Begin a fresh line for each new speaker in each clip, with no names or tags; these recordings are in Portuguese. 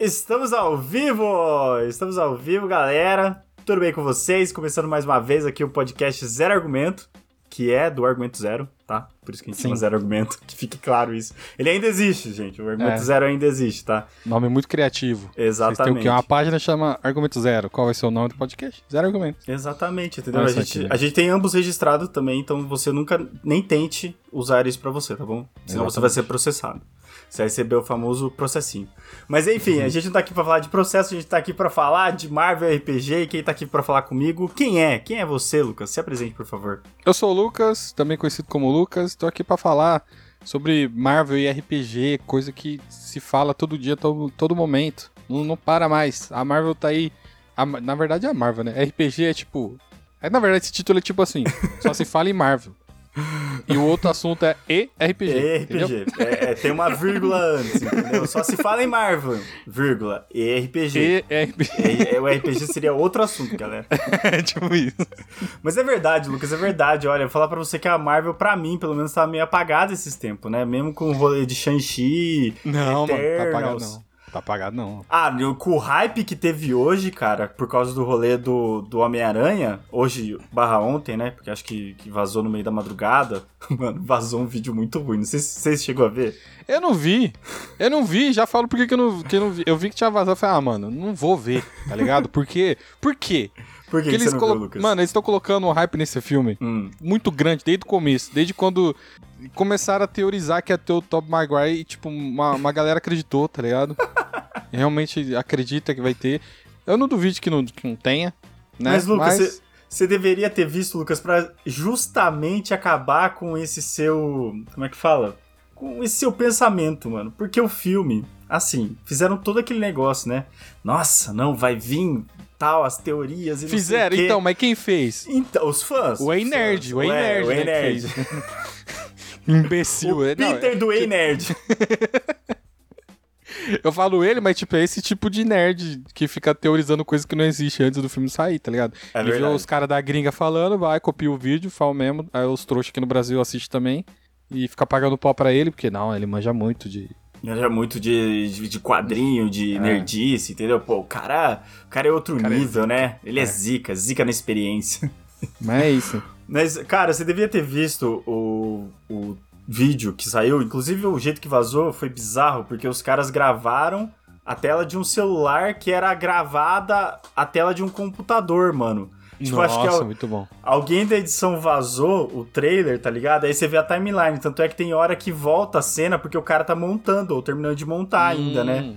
Estamos ao vivo! Estamos ao vivo, galera. Tudo bem com vocês? Começando mais uma vez aqui o podcast Zero Argumento, que é do Argumento Zero, tá? Por isso que a gente
Sim.
chama Zero Argumento, que fique claro isso. Ele ainda existe, gente. O Argumento
É.
Zero ainda existe, tá?
Nome muito criativo. Vocês têm o
Exatamente.
quê? Uma página chama Argumento Zero. Qual vai ser o nome do podcast? Zero Argumento.
Exatamente, entendeu? A gente, a gente tem ambos registrados também, então você nunca nem tente usar isso pra você, tá bom? Senão você vai ser processado. Você vai receber o famoso processinho. Mas enfim,
Uhum.
a gente não tá aqui pra falar de processo, a gente tá aqui pra falar de Marvel RPG. E quem tá aqui pra falar comigo, quem é? Quem é você, Lucas? Se apresente, por favor.
Eu sou o Lucas, também conhecido como Lucas. Tô aqui pra falar sobre Marvel e RPG, coisa que se fala todo dia, todo, todo momento. Não, não para mais. A Marvel tá aí. a- na verdade é a Marvel, né? RPG é tipo. É, na verdade, esse título é tipo assim: só se fala em Marvel. E o outro assunto é ERPG.
ERPG. É, é, tem uma vírgula antes, entendeu? Só se fala em Marvel, vírgula, ERPG.
ERPG.
E- O RPG seria outro assunto, galera.
É tipo isso.
Mas é verdade, Lucas, é verdade. Olha, vou falar pra você que a Marvel, pra mim, pelo menos, tá meio apagada esses tempos, né? Mesmo com o rolê de Shang-Chi.
Não, mano, tá apagado
Eternals.
não. Tá apagado não.
Ah, com o hype que teve hoje, cara, por causa do rolê do, do Homem-Aranha, hoje barra ontem, né? Porque acho que, que vazou no meio da madrugada. Mano, vazou um vídeo muito ruim. Não sei se vocês chegou a ver.
Eu não vi. Eu não vi, já falo por que eu não, que eu não vi. Eu vi que tinha vazado, eu falei, ah, mano, não vou ver, tá ligado? Por quê? Por quê?
Por que,
Porque
que
eles
você não
colo-
viu, Lucas?
Mano, eles estão colocando um hype nesse filme
Hum.
muito grande desde o começo, desde quando começaram a teorizar que ia ter o Tobey Maguire e, tipo, uma, uma galera acreditou, tá ligado? Realmente acredita que vai ter. Eu não duvido que não, que não tenha, né?
Mas, Lucas,
Mas-
você deveria ter visto, Lucas, pra justamente acabar com esse seu. Como é que fala? Com esse seu pensamento, mano. Porque o filme, assim, fizeram todo aquele negócio, né? Nossa, não, vai vir tal, as teorias e
Fizeram, então, mas quem fez?
Então, os fãs.
O
os
Nerd, o
Ué,
Nerd,
o Ei
né,
Nerd.
Imbecil.
O
é- não,
Peter do Ei Nerd.
Eu falo ele, mas tipo, é esse tipo de nerd que fica teorizando coisas que não existe antes do filme sair, tá ligado?
É
Ele vê os caras da gringa falando, vai, copia o vídeo, fala o mesmo, aí os trouxas aqui no Brasil assistem também e fica pagando pau pra ele, porque não, ele manja muito de...
É muito de, de, de quadrinho, de
É.
nerdice, entendeu? Pô, o cara, o cara é outro
cara é
nível, né? Ele é.
É.
zica, zica na experiência.
Mas é isso.
Mas, cara, você devia ter visto o, o vídeo que saiu. Inclusive, o jeito que vazou foi bizarro, porque os caras gravaram a tela de um celular que era gravada a tela de um computador, mano. Tipo,
Nossa,
acho que al-
muito bom.
alguém da edição vazou o trailer, tá ligado? Aí você vê a timeline. Tanto é que tem hora que volta a cena porque o cara tá montando, ou terminando de montar ainda, né?
Hum.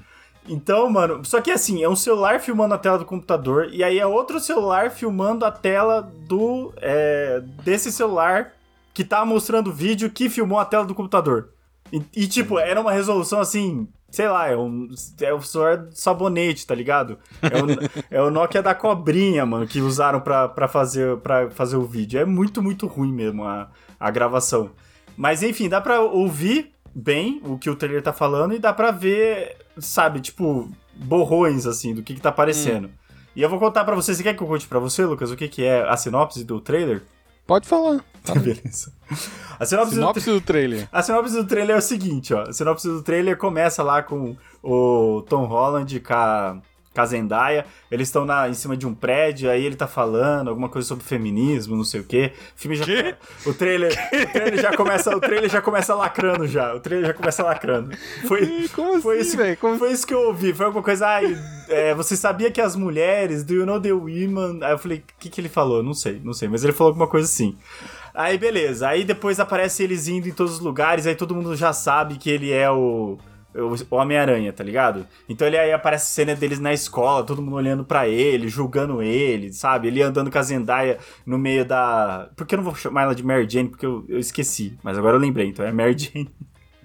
Então, mano, só que assim, é um celular filmando a tela do computador e aí é outro celular filmando a tela do é, desse celular que tá mostrando o vídeo que filmou a tela do computador. E, e, tipo, era uma resolução assim, sei lá, é um é do sabonete, tá ligado? É o, é o Nokia da cobrinha, mano, que usaram pra, pra, fazer, pra fazer o vídeo. É muito, muito ruim mesmo a, a gravação. Mas enfim, dá pra ouvir bem o que o trailer tá falando e dá pra ver, sabe, tipo, borrões, assim, do que que tá aparecendo. E eu vou contar pra você, você quer que eu conte pra você, Lucas, o que que é a sinopse do trailer?
Pode falar. Fala.
Beleza. A sinopse, do
Sinopse do trailer.
a sinopse do trailer é o seguinte, ó. A sinopse do trailer começa lá com o Tom Holland com a, com a Zendaya. Eles estão em cima de um prédio, aí ele tá falando alguma coisa sobre feminismo, não sei o quê. O filme já.
Quê?
O trailer, o trailer já começa. O trailer já começa lacrando já. O trailer já começa lacrando. Foi.
Como
Foi
assim,
isso?
Como...
foi isso que eu ouvi. Foi alguma coisa. Ai, é, você sabia que as mulheres, do you know the women? Aí eu falei, o que, que ele falou? Não sei, não sei. Mas ele falou alguma coisa assim. Aí beleza. Aí depois aparece eles indo em todos os lugares. Aí todo mundo já sabe que ele é o. O Homem-Aranha, tá ligado? Então ele aí aparece a cena deles na escola, todo mundo olhando pra ele, julgando ele, sabe? Ele andando com a Zendaya no meio da. Por que eu não vou chamar ela de Mary Jane? Porque eu, eu esqueci. Mas agora eu lembrei, então é Mary Jane.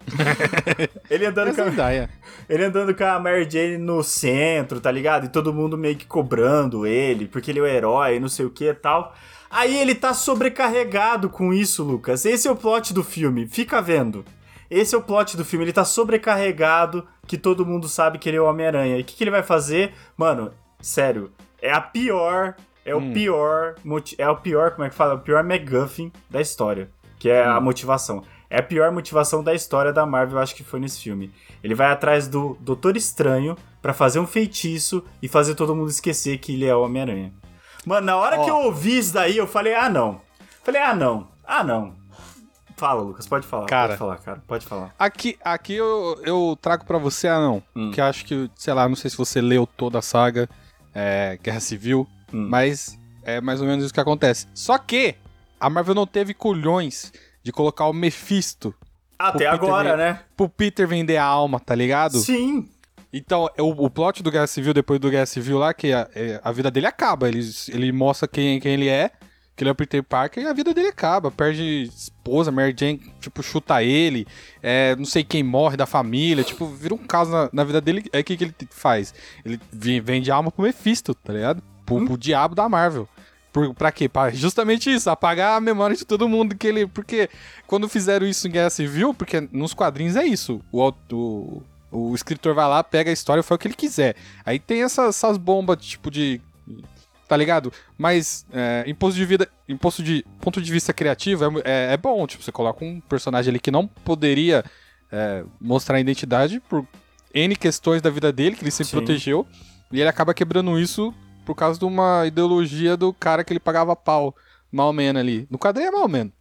ele andando
É
com a...
Zendaya.
Ele andando com a Mary Jane no centro, tá ligado? E todo mundo meio que cobrando ele, porque ele é o herói, não sei o que e tal. Aí ele tá sobrecarregado com isso, Lucas. Esse é o plot do filme. Fica vendo. Esse é o plot do filme. Ele tá sobrecarregado, que todo mundo sabe que ele é o Homem-Aranha. E o que, que ele vai fazer? Mano, sério. É a pior. É o
Hum.
pior. moti- É o pior, como é que fala? O pior MacGuffin da história. Que é a motivação. É a pior motivação da história da Marvel, eu acho que foi nesse filme. Ele vai atrás do Doutor Estranho para fazer um feitiço e fazer todo mundo esquecer que ele é o Homem-Aranha. Mano, na hora oh. que eu ouvi isso daí, eu falei, ah, não. Falei, ah, não. Ah, não. Fala, Lucas, pode falar. Cara, pode falar, cara. Pode falar.
Aqui, aqui eu, eu trago para você, ah, não. Hum. Que acho que, sei lá, não sei se você leu toda a saga é, Guerra Civil, hum. mas é mais ou menos isso que acontece. Só que a Marvel não teve culhões de colocar o Mephisto.
Até agora, né?
Pro Peter vender a alma, tá ligado?
Sim.
Então, o, o plot do Guerra Civil, depois do Guerra Civil lá, que a, é, a vida dele acaba. Ele, ele mostra quem, quem ele é que ele é o Peter Parker e a vida dele acaba. Perde esposa, Mary Jane, tipo, chuta ele, é, não sei quem morre da família, tipo, vira um caso na, na vida dele. É o que, que ele faz? Ele vende alma pro Mephisto, tá ligado? Pro, hum. pro diabo da Marvel. Por, pra quê? Pra justamente isso, apagar a memória de todo mundo que ele. Porque quando fizeram isso em Guerra Civil, porque nos quadrinhos é isso. O, o, o escritor vai lá, pega a história, foi o que ele quiser. Aí tem essas, essas bombas, tipo, de tá ligado? Mas é, imposto de vida, imposto de ponto de vista criativo é, é, é, bom, tipo, você coloca um personagem ali que não poderia é, mostrar a identidade por N questões da vida dele, que ele sempre Sim. protegeu, e ele acaba quebrando isso por causa de uma ideologia do cara que ele pagava pau, Malman ali. No quadrinho é Malman,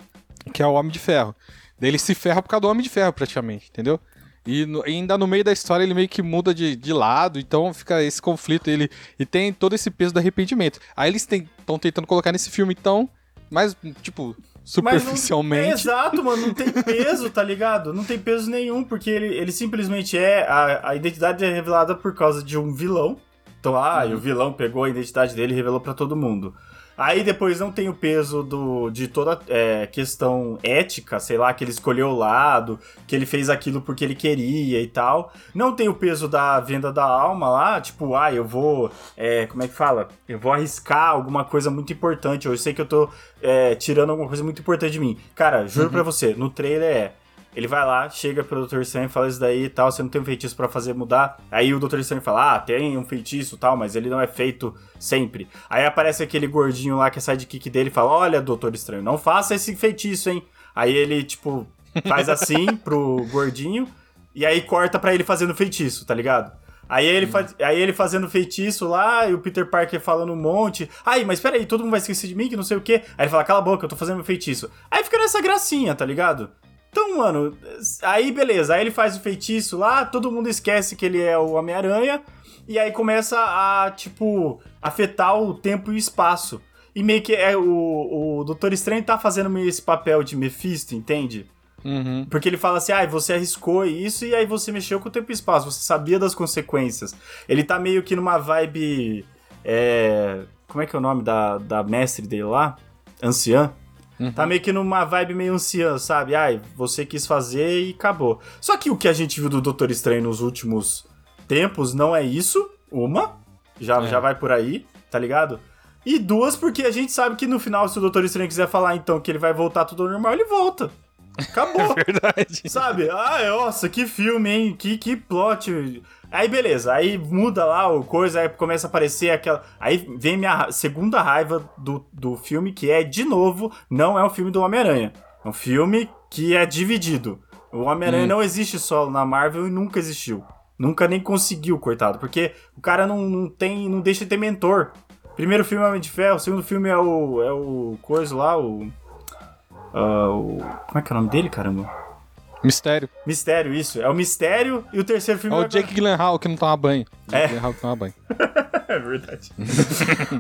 que é o Homem de Ferro. Daí ele se ferra por causa do Homem de Ferro, praticamente, entendeu? E, no, ainda no meio da história ele meio que muda de, de lado, então fica esse conflito. Ele, e tem todo esse peso do arrependimento. Aí eles estão tentando colocar nesse filme, então, mais, tipo, superficialmente. Não,
é exato, mano, não tem peso, tá ligado? Não tem peso nenhum, porque ele, ele simplesmente é. A, a identidade é revelada por causa de um vilão. Então, ah, uhum. e o vilão pegou a identidade dele e revelou para todo mundo. Aí depois não tem o peso do, de toda é, questão ética, sei lá, que ele escolheu o lado, que ele fez aquilo porque ele queria e tal. Não tem o peso da venda da alma lá, tipo, ah, eu vou. É, como é que fala? Eu vou arriscar alguma coisa muito importante. Eu sei que eu tô é, tirando alguma coisa muito importante de mim. Cara, juro uhum. pra você, no trailer é ele vai lá, chega pro Dr. Strange, fala isso daí e tal, você não tem um feitiço para fazer mudar. Aí o Dr. Strange fala, ah, tem um feitiço e tal, mas ele não é feito sempre. Aí aparece aquele gordinho lá que é sidekick dele e fala, olha, Doutor Estranho, não faça esse feitiço, hein. Aí ele, tipo, faz assim pro gordinho, e aí corta para ele fazendo feitiço, tá ligado? Aí ele, faz, aí ele fazendo feitiço lá, e o Peter Parker falando um monte. Aí, mas peraí, todo mundo vai esquecer de mim, que não sei o quê. Aí ele fala, cala a boca, eu tô fazendo feitiço. Aí fica nessa gracinha, tá ligado? Então, mano, aí beleza, aí ele faz o feitiço lá, todo mundo esquece que ele é o Homem-Aranha, e aí começa a, tipo, afetar o tempo e o espaço. E meio que é o, o Doutor Estranho tá fazendo meio esse papel de Mephisto, entende?
Uhum.
Porque ele fala assim, ah, você arriscou isso e aí você mexeu com o tempo e espaço, você sabia das consequências. Ele tá meio que numa vibe. É... Como é que é o nome da, da mestre dele lá? Anciã? Uhum. Tá meio que numa vibe meio anciã, sabe? Ai, você quis fazer e acabou. Só que o que a gente viu do Doutor Estranho nos últimos tempos não é isso. Uma, já, é. já vai por aí, tá ligado? E duas, porque a gente sabe que no final, se o Doutor Estranho quiser falar então que ele vai voltar tudo normal, ele volta. Acabou.
É verdade.
Sabe? Ah, nossa, que filme, hein? Que, que plot. Aí beleza, aí muda lá o coisa, aí começa a aparecer aquela. Aí vem minha segunda raiva do, do filme, que é, de novo, não é um filme do Homem-Aranha. É um filme que é dividido. O Homem-Aranha hum. não existe só na Marvel e nunca existiu. Nunca nem conseguiu, coitado. Porque o cara não, não tem. não deixa de ter mentor. Primeiro filme é o Homem de Ferro, o segundo filme é o. é o. coisa lá, o. Uh, o como é que é o nome dele, caramba?
Mistério.
Mistério, isso. É o Mistério e o terceiro filme...
É o Jake Gyllenhaal que não toma banho.
Jake é. Gyllenhaal que toma banho. é verdade.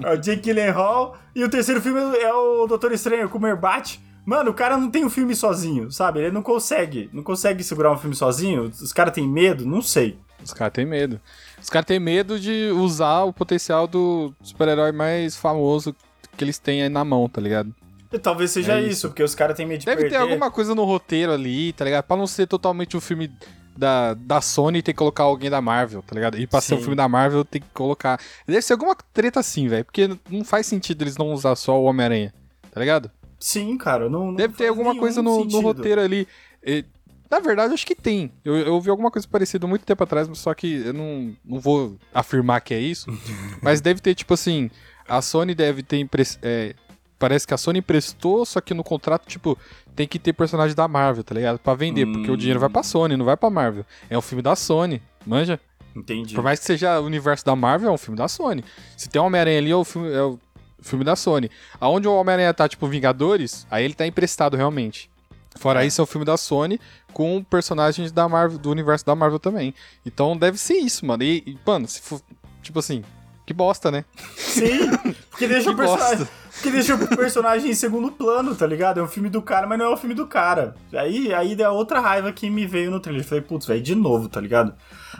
é o Jake Gyllenhaal e o terceiro filme é o Doutor Estranho, com o Merbat. Mano, o cara não tem um filme sozinho, sabe? Ele não consegue. Não consegue segurar um filme sozinho. Os caras têm medo? Não sei.
Os caras têm medo. Os caras têm medo de usar o potencial do super-herói mais famoso que eles têm aí na mão, tá ligado?
Talvez seja é isso. isso. porque os caras têm medo de
Deve
perder.
ter alguma coisa no roteiro ali, tá ligado? Pra não ser totalmente um filme da, da Sony ter que colocar alguém da Marvel, tá ligado? E pra Sim. ser um filme da Marvel tem que colocar. Deve ser alguma treta assim, velho. Porque não faz sentido eles não usar só o Homem-Aranha, tá ligado?
Sim, cara. Não, não
Deve ter alguma coisa no, no, roteiro ali. E, na verdade, acho que tem. Eu, eu ouvi alguma coisa parecida muito tempo atrás, só que eu não, não vou afirmar que é isso. mas deve ter, tipo assim, a Sony deve ter é, parece que a Sony emprestou, só que no contrato, tipo, tem que ter personagem da Marvel, tá ligado? Pra vender, hum. porque o dinheiro vai pra hum. Sony, não vai pra Marvel. É um filme da Sony, manja?
Entendi.
Por mais que seja o universo da Marvel, é um filme da Sony. Se tem Homem-Aranha ali, é o filme, é o filme da Sony. Aonde o Homem-Aranha tá, tipo, Vingadores, aí ele tá emprestado realmente. Fora é. isso, é o filme da Sony com personagens da Marvel, do universo da Marvel também. Então deve ser isso, mano. E, e mano, se for. Tipo assim, que bosta, né?
Sim, porque deixa, o personagem, porque deixa o personagem em segundo plano, tá ligado? É um filme do cara, mas não é o filme do cara. Aí, aí deu outra raiva que me veio no trailer. Eu falei, putz, velho, de novo, tá ligado?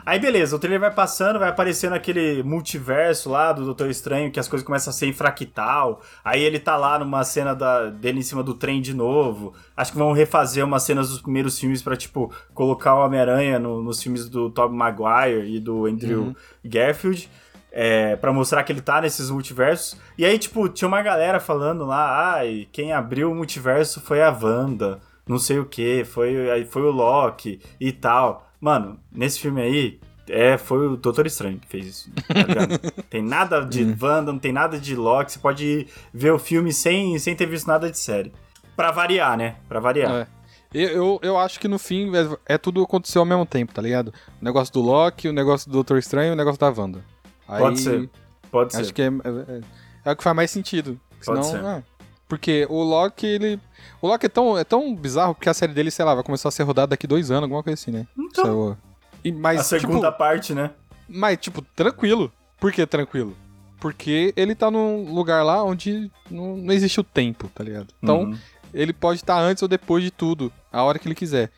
Aí beleza, o trailer vai passando, vai aparecendo aquele multiverso lá do Doutor Estranho, que as coisas começam a ser em fractal. Aí ele tá lá numa cena da, dele em cima do trem de novo. Acho que vão refazer umas cenas dos primeiros filmes para tipo, colocar o Homem-Aranha no, nos filmes do Tobey Maguire e do Andrew uhum. Garfield é, para mostrar que ele tá nesses multiversos. E aí, tipo, tinha uma galera falando lá, ai, ah, quem abriu o multiverso foi a Wanda, não sei o que, foi, foi o Loki e tal. Mano, nesse filme aí, é, foi o Doutor Estranho que fez isso. Tá tem nada de hum. Wanda, não tem nada de Loki. Você pode ver o filme sem, sem ter visto nada de série. Pra variar, né? Pra variar.
É. Eu, eu, eu, acho que no fim é, é, tudo aconteceu ao mesmo tempo, tá ligado? O negócio do Loki, o negócio do Doutor Estranho e o negócio da Wanda.
Aí, pode ser. Pode
acho
ser.
que é, é, é, o que faz mais sentido. Senão, pode ser. É. Porque o Loki, ele. O Loki é tão, é tão bizarro que a série dele, sei lá, vai começar a ser rodada daqui dois anos, alguma coisa assim, né?
Então.
E, mas,
a segunda tipo, parte, né?
Mas, tipo, tranquilo. Por que tranquilo? Porque ele tá num lugar lá onde não, não existe o tempo, tá ligado? Então, uhum. ele pode estar tá antes ou depois de tudo, a hora que ele quiser.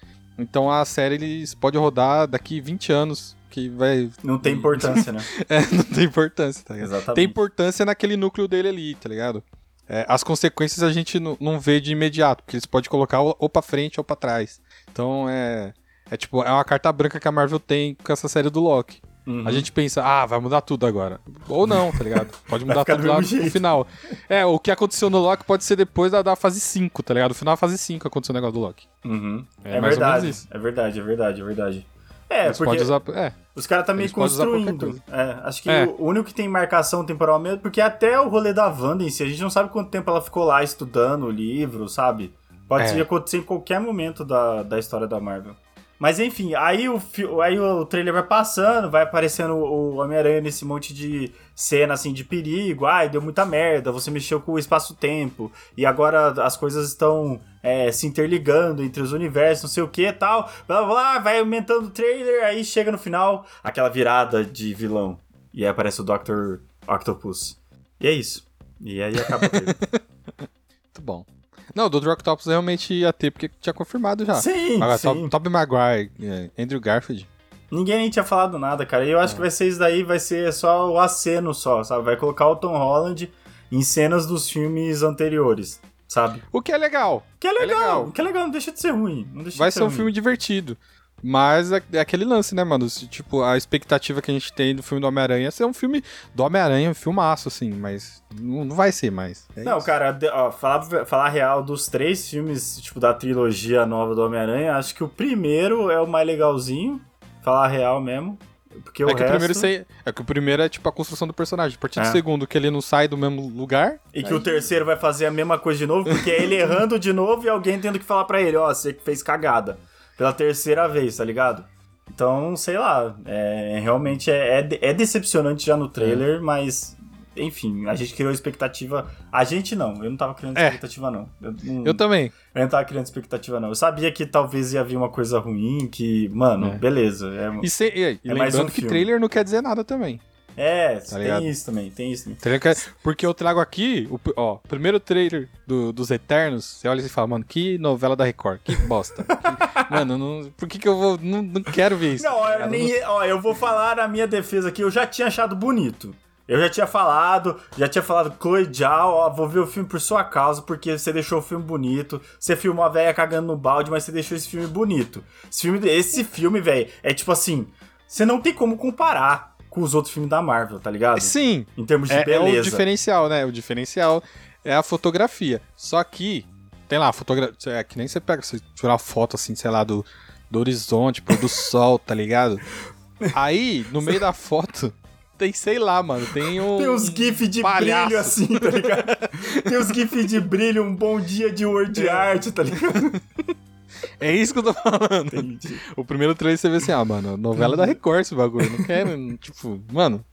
Então a série eles pode rodar daqui 20 anos, que vai.
Não tem importância, né?
é, não tem importância, tá ligado?
Exatamente.
Tem importância naquele núcleo dele ali, tá ligado? É, as consequências a gente não vê de imediato, porque eles podem colocar ou pra frente ou pra trás. Então é. É tipo, é uma carta branca que a Marvel tem com essa série do Loki. Uhum. A gente pensa, ah, vai mudar tudo agora. Ou não, tá ligado? Pode mudar tudo lá jeito. no final. É, o que aconteceu no Loki pode ser depois da, da fase 5, tá ligado? No final da fase 5 aconteceu o negócio do Loki.
Uhum. É, é verdade. É verdade, é verdade, é verdade. É, Eles porque usar, é. os caras tá meio construindo. É, acho que é. o único que tem marcação temporal mesmo, porque até o rolê da Wanda em si, a gente não sabe quanto tempo ela ficou lá estudando o livro, sabe? Pode é. acontecer em qualquer momento da, da história da Marvel. Mas enfim, aí o, aí o trailer vai passando, vai aparecendo o Homem-Aranha nesse monte de cena assim de perigo. Ai, deu muita merda, você mexeu com o espaço-tempo. E agora as coisas estão é, se interligando entre os universos, não sei o que e tal. Blá, blá vai aumentando o trailer, aí chega no final aquela virada de vilão. E aí aparece o Dr. Octopus. E é isso. E aí acaba o trailer.
Muito bom. Não, do Dr. Octopus realmente ia ter, porque tinha confirmado já.
Sim,
Agora,
sim.
Tobey Maguire, é, Andrew Garfield.
Ninguém nem tinha falado nada, cara. E eu acho é. que vai ser isso daí, vai ser só o aceno só, sabe? Vai colocar o Tom Holland em cenas dos filmes anteriores, sabe?
O que é legal.
Que é legal, é legal. O que é legal, não deixa de ser ruim.
vai
ser,
ser um
ruim.
filme divertido. Mas é, é, aquele lance, né, mano? Tipo, a expectativa que a gente tem do filme do Homem-Aranha é ser um filme do Homem-Aranha, um filmaço, assim, mas não, não vai ser mais.
É não, isso. cara, ó, falar, falar real, dos três filmes, tipo, da trilogia nova do Homem-Aranha, acho que o primeiro é o mais legalzinho, falar real mesmo. Porque
é
o
que
resto...
o primeiro sei, é que o primeiro é tipo a construção do personagem. A partir é. do segundo, que ele não sai do mesmo lugar.
E que o terceiro vai fazer a mesma coisa de novo, porque é ele errando de novo e alguém tendo que falar para ele, ó, oh, você que fez cagada pela terceira vez, tá ligado? Então, sei lá, é, realmente é, é, é, decepcionante já no trailer, é. mas enfim, a gente criou expectativa. A gente não, eu não tava criando é. expectativa, não.
Eu, não. eu, também.
Eu não tava criando expectativa, não. Eu sabia que talvez ia vir uma coisa ruim, que, mano, é. beleza. É,
e, se, e, e é mais um que filme. trailer não quer dizer nada também.
É, tá tem ligado? isso também, tem isso também.
Porque eu trago aqui, o ó, primeiro trailer do, dos Eternos, você olha e fala, mano, que novela da Record, que bosta. que, mano, não, por que que eu vou, não, não quero ver isso.
Não, eu, nem, ó, eu vou falar a minha defesa aqui, eu já tinha achado bonito. Eu já tinha falado, já tinha falado, Chloe Zhao, ó, vou ver o filme por sua causa, porque você deixou o filme bonito. Você filmou a velha cagando no balde, mas você deixou esse filme bonito. Esse filme, esse filme velho, é tipo assim, você não tem como comparar com os outros filmes da Marvel, tá ligado?
Sim.
Em termos de é, beleza.
É o diferencial, né? O diferencial é a fotografia. Só que, tem lá, fotografia. É que nem você pega, você tirar uma foto assim, sei lá, do, do horizonte, pôr do sol, tá ligado? Aí, no meio da foto, tem, sei lá, mano, tem um.
Tem uns GIF de
palhaço.
brilho assim, tá ligado? tem uns GIF de brilho, um bom dia de word art, tá ligado?
É isso que eu tô falando.
Entendi.
O primeiro trailer você vê assim, ah, mano, novela da Record esse bagulho. Não quero, tipo, mano,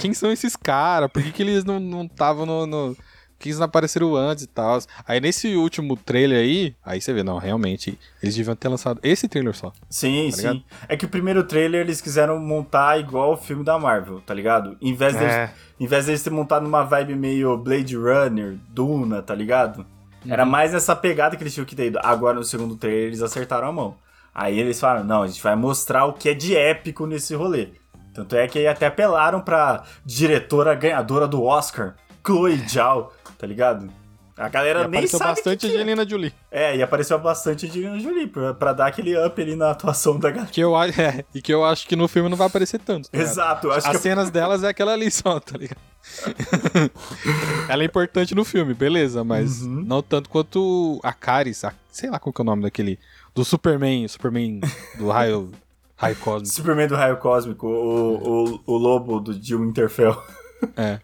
quem são esses caras? Por que, que eles não estavam no, no. Que eles não apareceram antes e tal? Aí nesse último trailer aí, aí você vê, não, realmente, eles deviam ter lançado esse trailer só.
Sim,
Tá ligado?
sim. É que o primeiro trailer eles quiseram montar igual o filme da Marvel, tá ligado? Em vez, deles,
É.
em vez deles ter montado numa vibe meio Blade Runner, Duna, tá ligado? Era mais nessa pegada que eles tinham que ter ido. Agora no segundo trailer eles acertaram a mão. Aí eles falaram: não, a gente vai mostrar o que é de épico nesse rolê. Tanto é que até apelaram pra diretora ganhadora do Oscar, Chloe Zhao, tá ligado? A galera
E
nem
apareceu
sabe
bastante
que é.
Angelina Jolie.
É, e apareceu bastante Angelina Jolie pra, pra dar aquele up ali na atuação da galera.
Que eu, é, e que eu acho que no filme não vai aparecer tanto. tá?
Exato,
As
que
cenas delas é aquela ali só, tá ligado? Ela é importante no filme, beleza, mas
Uhum.
não tanto quanto a Caris, a- sei lá qual que é o nome daquele. Do Superman, Superman do raio, raio cósmico.
Superman do Raio Cósmico, o, o, o lobo do, de Winterfell,
É.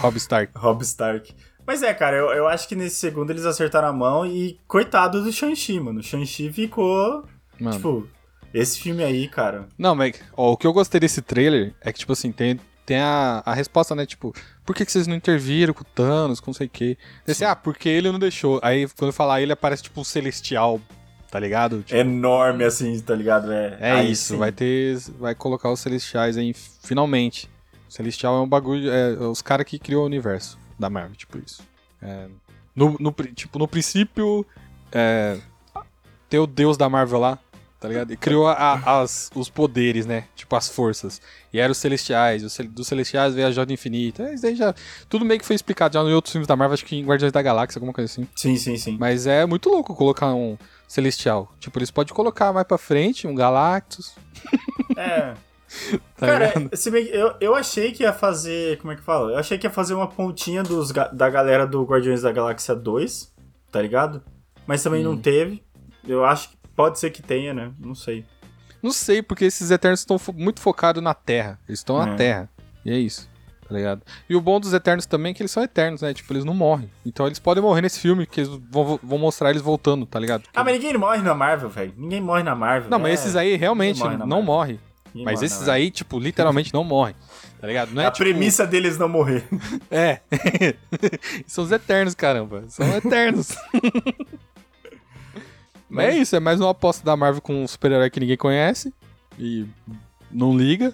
Rob Stark.
Rob Stark. Mas é, cara, eu, eu acho que nesse segundo eles acertaram a mão e coitado do Shang-Chi, mano. O Shang-Chi ficou,
Mano.
tipo, esse filme aí, cara.
Não, mas ó, o que eu gostei desse trailer é que, tipo assim, tem, tem a, a resposta, né? Tipo, por que, que vocês não interviram com o Thanos, com não sei o quê? Você, ah, porque ele não deixou. Aí, quando falar ele, aparece, tipo, um celestial, tá ligado? Tipo,
Enorme, assim, tá ligado? É,
É
aí
isso,
sim.
vai ter. Vai colocar os Celestiais aí, finalmente. O Celestial é um bagulho. É, os caras que criou o universo da Marvel, tipo isso. É, no, no tipo, no princípio. É, ter o deus da Marvel lá, tá ligado? E criou a- as, os poderes, né? Tipo, as forças. E eram os Celestiais. Os, dos Celestiais veio a Joia Infinita. Isso daí já. Tudo meio que foi explicado já em outros filmes da Marvel, acho que em Guardiões da Galáxia, alguma coisa assim.
Sim, sim, sim.
Mas é muito louco colocar um Celestial. Tipo, eles podem colocar mais pra frente um Galactus.
É.
Tá
Cara, bem eu, eu achei que ia fazer. Como é que fala? Eu achei que ia fazer uma pontinha dos, da galera do Guardiões da Galáxia 2, tá ligado? Mas também
Hum.
não teve. Eu acho que pode ser que tenha, né? Não sei.
Não sei, porque esses Eternos estão fo- muito focados na Terra. Eles estão na
É.
Terra. E é isso, tá ligado? E o bom dos Eternos também é que eles são eternos, né? Tipo, eles não morrem. Então eles podem morrer nesse filme, que eles vão, vão mostrar eles voltando, tá ligado?
Ah, mas ninguém morre na Marvel, velho. Ninguém morre na Marvel.
Não, mas
É,
esses aí realmente
morre na
não
Marvel.
morrem. Mas esses
Marvel.
aí, tipo, literalmente não morrem. Tá ligado? Não é
a
tipo,
premissa deles não morrer.
É. São os Eternos, caramba. São Eternos. Mas é isso, é mais uma aposta da Marvel com um super-herói que ninguém conhece e não liga.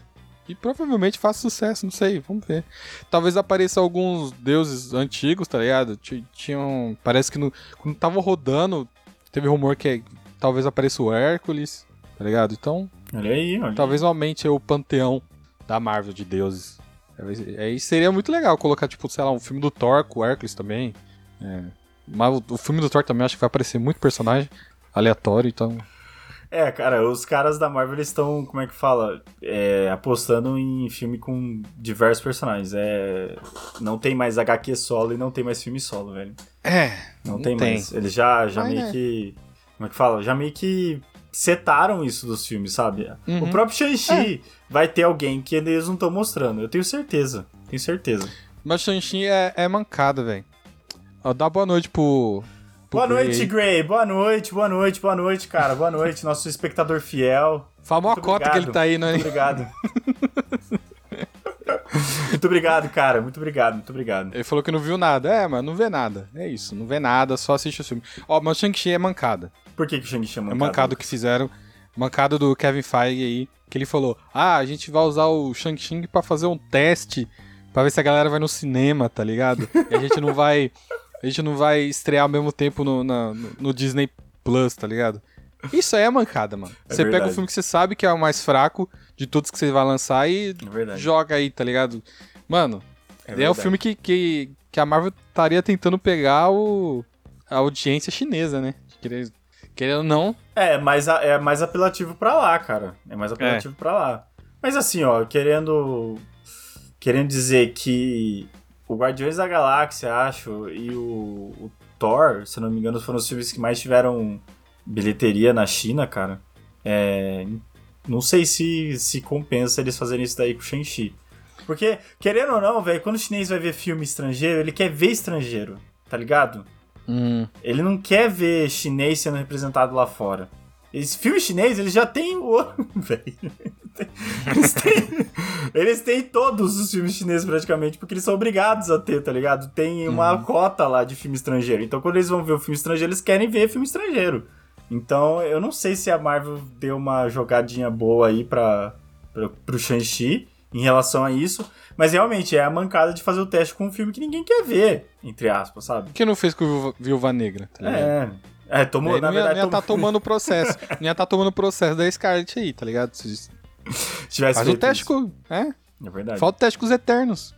E provavelmente faz sucesso, não sei, vamos ver. Talvez apareça alguns deuses antigos, tá ligado? Ti- Tinham. Parece que no, quando tava rodando, teve rumor que talvez apareça o Hércules, tá ligado? Então,
Olha aí, olha.
talvez aumente o panteão da Marvel de deuses. Aí seria muito legal colocar, tipo, sei lá, um filme do Thor com o Hércules também. É. Mas o, o filme do Thor também acho que vai aparecer muito personagem aleatório, então.
É, cara, os caras da Marvel estão, como é que fala? É, apostando em filme com diversos personagens. É, não tem mais HQ solo e não tem mais filme solo, velho.
É.
Não,
Não
tem,
tem.
mais. Eles já, já meio
é.
que. Como é que fala? Já meio que setaram isso dos filmes, sabe?
Uhum.
O próprio Shang-Chi vai ter alguém que eles não estão mostrando. Eu tenho certeza. Tenho certeza.
Mas Shang-Chi é, é mancada, velho. Dá boa noite pro. pro
Boa
Gray
noite. Gray. Boa noite, boa noite, boa noite, cara. Boa noite, nosso espectador fiel.
Uma
Muito
cota que ele tá aí, né?
Muito obrigado. muito obrigado, cara. Muito obrigado, muito obrigado.
Ele falou que não viu nada. É, mas não vê nada. É isso, não vê nada, só assiste o filme. Ó, mas Shang-Chi é mancada.
Por que, que o Shang-Chi é
É
mancado?
mancado que fizeram. Mancado do Kevin Feige aí. Que ele falou: Ah, a gente vai usar o Shang-Chi pra fazer um teste. Pra ver se a galera vai no cinema, tá ligado? E a gente não vai. A gente não vai estrear ao mesmo tempo no, na- no, Disney Plus, tá ligado? Isso aí é mancada, mano.
É
você pega
verdade.
o filme que você sabe que é o mais fraco de todos que você vai lançar e
É
joga aí, tá ligado? Mano,
É,
é, o filme que, que, que a Marvel estaria tentando pegar o, a audiência chinesa, né? Querendo, querendo ou não,
É, mais a- é mais apelativo pra lá, cara. É mais apelativo pra lá. Mas assim, ó, querendo. Querendo dizer que o Guardiões da Galáxia, acho, e o, o Thor, se não me engano, foram os filmes que mais tiveram bilheteria na China, cara. É, não sei se, se compensa eles fazerem isso daí com o Shang-Chi. Porque, querendo ou não, velho, quando o chinês vai ver filme estrangeiro, ele quer ver estrangeiro, tá ligado?
Hum.
Ele não quer ver chinês sendo representado lá fora. Esse filme chinês, eles já tem o. Eles têm, eles têm todos os filmes chineses praticamente, porque eles são obrigados a ter, tá ligado? Tem uma cota lá de filme estrangeiro. Então, quando eles vão ver o filme estrangeiro, eles querem ver filme estrangeiro. Então, eu não sei se a Marvel deu uma jogadinha boa aí pra, pra, pro Shang-Chi em relação a isso. Mas realmente é a mancada de fazer o teste com um filme que ninguém quer ver, entre aspas, sabe?
Que não fez com Viúva- Negra? Tá?
É. É, tomou, na
ia,
verdade,
ia
tomou-
tá tomando o processo. não ia estar tomando o processo da Scarlet aí, tá ligado? Se-
tivesse
Faz o teste
isso.
com. É?
É verdade.
Falta o teste com os Eternos.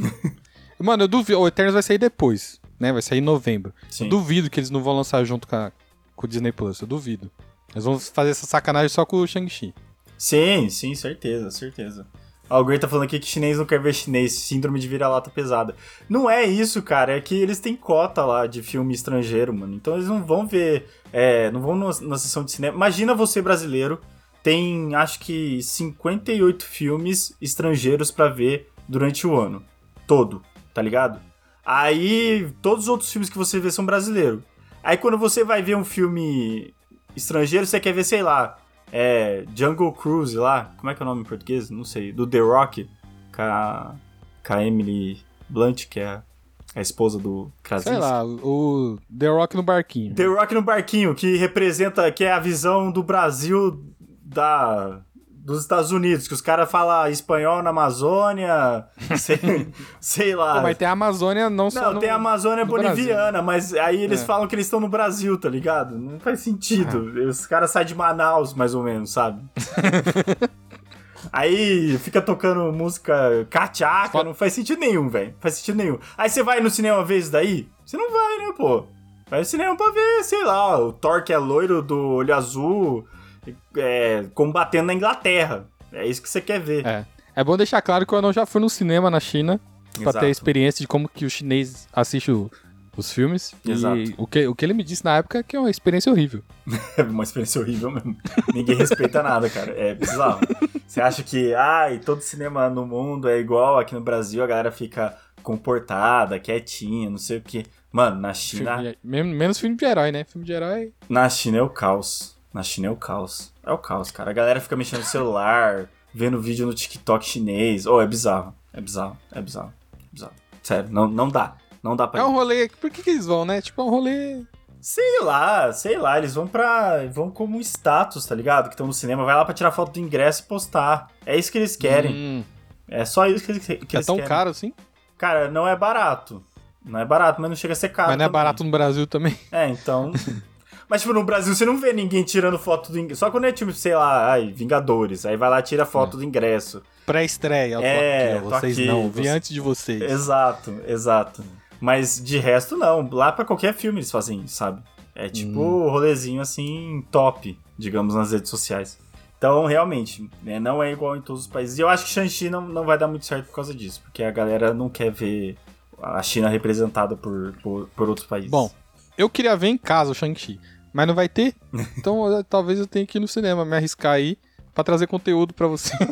Mano, eu duvido. O Eternos vai sair depois, né? Vai sair em novembro.
Sim.
Duvido que eles não vão lançar junto com, a- com o Disney Plus. Eu duvido. Eles vão fazer essa sacanagem só com o Shang-Chi.
Sim, sim, certeza, certeza. Gray tá falando aqui que chinês não quer ver chinês, síndrome de vira-lata pesada. Não é isso, cara, é que eles têm cota lá de filme estrangeiro, mano. Então eles não vão ver, é, não vão no- na sessão de cinema. Imagina você brasileiro, tem acho que 58 filmes estrangeiros pra ver durante o ano. Todo, tá ligado? Aí todos os outros filmes que você vê são brasileiros. Aí quando você vai ver um filme estrangeiro, você quer ver, sei lá, é, Jungle Cruise lá, como é que é o nome em português? Não sei, do The Rock, com a, com a Emily Blunt, que é a, esposa do Krasinski.
Sei lá, o o The Rock no barquinho.
The Rock no barquinho, que representa, que é a visão do Brasil da dos Estados Unidos, que os caras falam espanhol na Amazônia, sei, sei lá.
Pô, mas tem a Amazônia não só
Não,
no-
tem a Amazônia boliviana, mas aí eles
É.
falam que eles estão no Brasil, tá ligado? Não faz sentido.
Ah.
Os caras saem de Manaus, mais ou menos, sabe? aí fica tocando música cachaca, não faz sentido nenhum, velho. Faz sentido nenhum. Aí você vai no cinema uma vez daí? Você não vai, né, pô? Vai no cinema pra ver, sei lá, o Thor que é loiro do olho azul é, combatendo na Inglaterra. É isso que você quer ver.
É. É bom deixar claro que eu não já fui no cinema na China pra
Exato.
ter a experiência de como que o chinês assiste o- os filmes.
Exato.
E o que, o que ele me disse na época é que é uma experiência horrível.
É uma experiência horrível mesmo. Ninguém respeita nada, cara. É bizarro. Você acha que, ai, todo cinema no mundo é igual aqui no Brasil, a galera fica comportada, quietinha, não sei o quê. Mano, na China,
Filme de- men- menos filme de herói, né? Filme de herói.
na China é o caos. Na China é o caos. É o caos, cara. A galera fica mexendo no celular, vendo vídeo no TikTok chinês. Oh, é bizarro. É bizarro. É bizarro. É bizarro. Sério, não, não dá. Não dá pra
É um rolê. Por que, que eles vão, né? Tipo, é um rolê.
Sei lá, sei lá, eles vão pra. vão como status, tá ligado? Que estão no cinema, vai lá pra tirar foto do ingresso e postar. É isso que eles querem.
Hum,
É só isso que eles, que
é
eles
tão
querem.
caro assim.
Cara, não é barato. Não é barato, mas não chega a ser caro.
mas não é
também.
barato no Brasil também.
É, então. mas, tipo, no Brasil você não vê ninguém tirando foto do ingresso. Só quando é tipo, sei lá, ai, Vingadores. Aí vai lá e tira foto do ingresso.
Pré-estreia.
É,
aqui, Vocês
aqui,
não. Vi
você-
antes de vocês.
Exato, exato. Mas de resto, não. Lá pra qualquer filme eles fazem isso, sabe? É tipo
Hum.
rolezinho assim, top, digamos, nas redes sociais. Então, realmente, né, não é igual em todos os países. E eu acho que Shang-Chi não, não vai dar muito certo por causa disso. Porque a galera não quer ver a China representada por, por, por outros países.
Bom, eu queria ver em casa o Shang-Chi, mas não vai ter. Então eu- talvez eu tenha que ir no cinema, me arriscar aí pra trazer conteúdo pra você.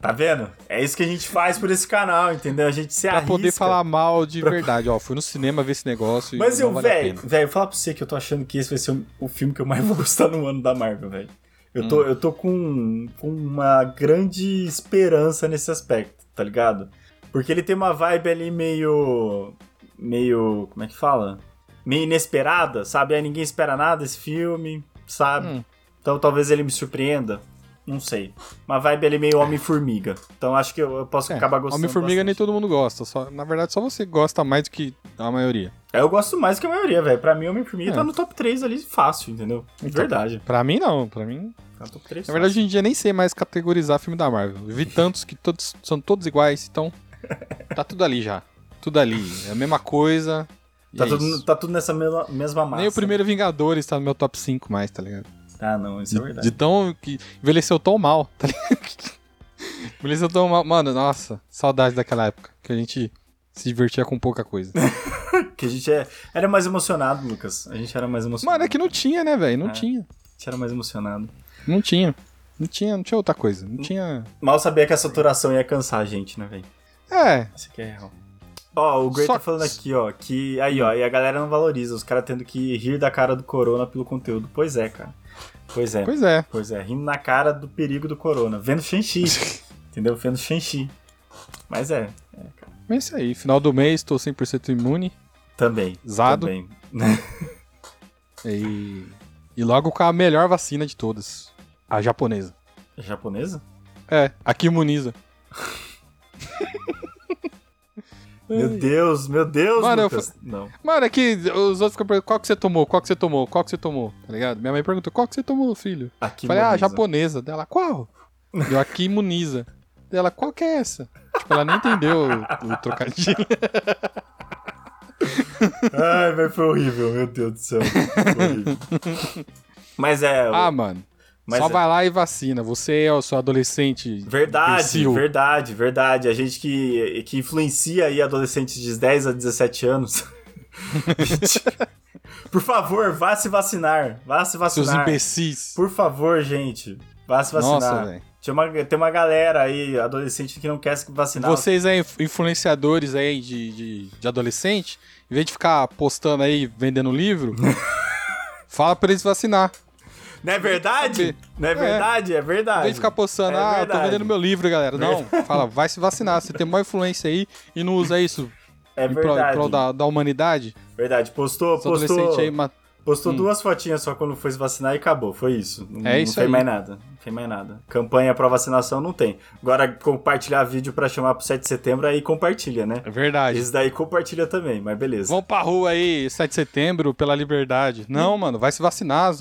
Tá vendo? É isso que a gente faz por esse canal, entendeu? A gente se
pra
arrisca.
poder falar mal de verdade. Ó, fui no cinema ver esse negócio
Mas
e não
eu,
vale a
velho,
pena.
velho, falar pra você que eu tô achando que esse vai ser o, o filme que eu mais vou gostar no ano da Marvel, velho. Eu tô, eu tô com, com uma grande esperança nesse aspecto, tá ligado? Porque ele tem uma vibe ali meio. meio. como é que fala? Meio inesperada, sabe? Aí ninguém espera nada desse filme, sabe?
Hum.
Então talvez ele me surpreenda. Não sei. Uma vibe ali meio Homem-Formiga. Então acho que eu, eu posso
É,
acabar gostando.
Homem-Formiga nem todo mundo gosta. Só, na verdade, só você gosta mais do que a maioria.
É, Eu gosto mais que a maioria, velho. Pra mim, Homem-Formiga
É.
tá no top 3 ali fácil, entendeu? De
Então,
verdade.
Pra mim, não. Pra mim.
Tá no top 3
Na verdade, hoje em dia nem sei mais categorizar filme da Marvel. Eu Vi tantos que todos são todos iguais, então. Tá tudo ali já. Tudo ali. É a mesma coisa. E
Tá
é
tudo, tá tudo nessa mesma, mesma massa.
Nem o primeiro Vingadores tá no meu top 5 mais, tá ligado?
Ah, não, isso é
De,
verdade.
de tão. que envelheceu tão mal, tá ligado? envelheceu tão mal. Mano, nossa, saudade daquela época. Que a gente se divertia com pouca coisa.
Que a gente é, era mais emocionado, Lucas. A gente era mais emocionado.
Mano, é que não tinha, né, velho? Não
É.
tinha.
A gente era mais emocionado.
Não tinha. Não tinha, não tinha outra coisa. Não tinha.
Mal sabia que a saturação ia cansar a gente, né, velho?
É.
Isso aqui é real. Ó, o Gray
Só-
tá falando aqui, ó, que. Aí, ó, e a galera não valoriza, os caras tendo que rir da cara do corona pelo conteúdo. Pois é, cara. Pois é.
Pois é.
Pois é, rindo na cara do perigo do corona. Vendo Shang-Chi. entendeu? Vendo Shang-Chi. Mas é, é, cara.
É isso aí. Final do mês, tô 100% imune.
Também.
Zado.
Também.
E, e logo com a melhor vacina de todas. A japonesa.
Japonesa?
É, a que imuniza.
Meu Deus, meu Deus,
Mano, eu
Lucas. Não.
Mano, é que os outros ficam perguntando qual que você tomou, qual que você tomou, qual que você tomou, tá ligado? Minha mãe perguntou qual que você tomou, filho.
Aqui
Falei, ah, japonesa. Dela, qual? Eu aqui imuniza. Dela, qual que é essa? Tipo, ela nem entendeu o, o trocadilho.
Ai, mas foi horrível, meu Deus do céu. Foi horrível. Mas é.
Ah, mano.
Mas
só
é-
vai lá e vacina. Você é o seu adolescente.
Verdade,
imbecil.
verdade, verdade. A gente que, que influencia aí adolescentes de 10 a 17 anos. Por favor, vá se vacinar. Vá se
Seus
vacinar.
imbecis.
Por favor, gente. Vá se vacinar.
Nossa, velho.
Tinha uma, tem uma galera aí, adolescente, que não quer se vacinar.
Vocês aí, influenciadores aí de, de, de adolescente, em vez de ficar postando aí, vendendo livro, fala pra eles vacinar.
Não é verdade? Não é
É.
verdade? É verdade.
Em vez de ficar postando,
É
ah, eu tô
verdade.
vendendo meu livro, galera. Não, fala, vai se vacinar. Você tem maior influência aí e não usa isso
É
em prol, em
verdade.
prol da, da humanidade.
Verdade. Postou,
Os
postou,
aí, ma-
postou
Hum.
duas fotinhas só quando foi se vacinar e acabou. Foi isso. Não,
É
não
isso
tem
aí.
mais nada. Tem mais nada. Campanha pra vacinação não tem. Agora, compartilhar vídeo pra chamar pro 7 de setembro, aí compartilha, né?
é verdade.
Esse daí compartilha também, mas beleza.
Vão pra rua aí, 7 de setembro, pela liberdade. Não, mano, vai se vacinar,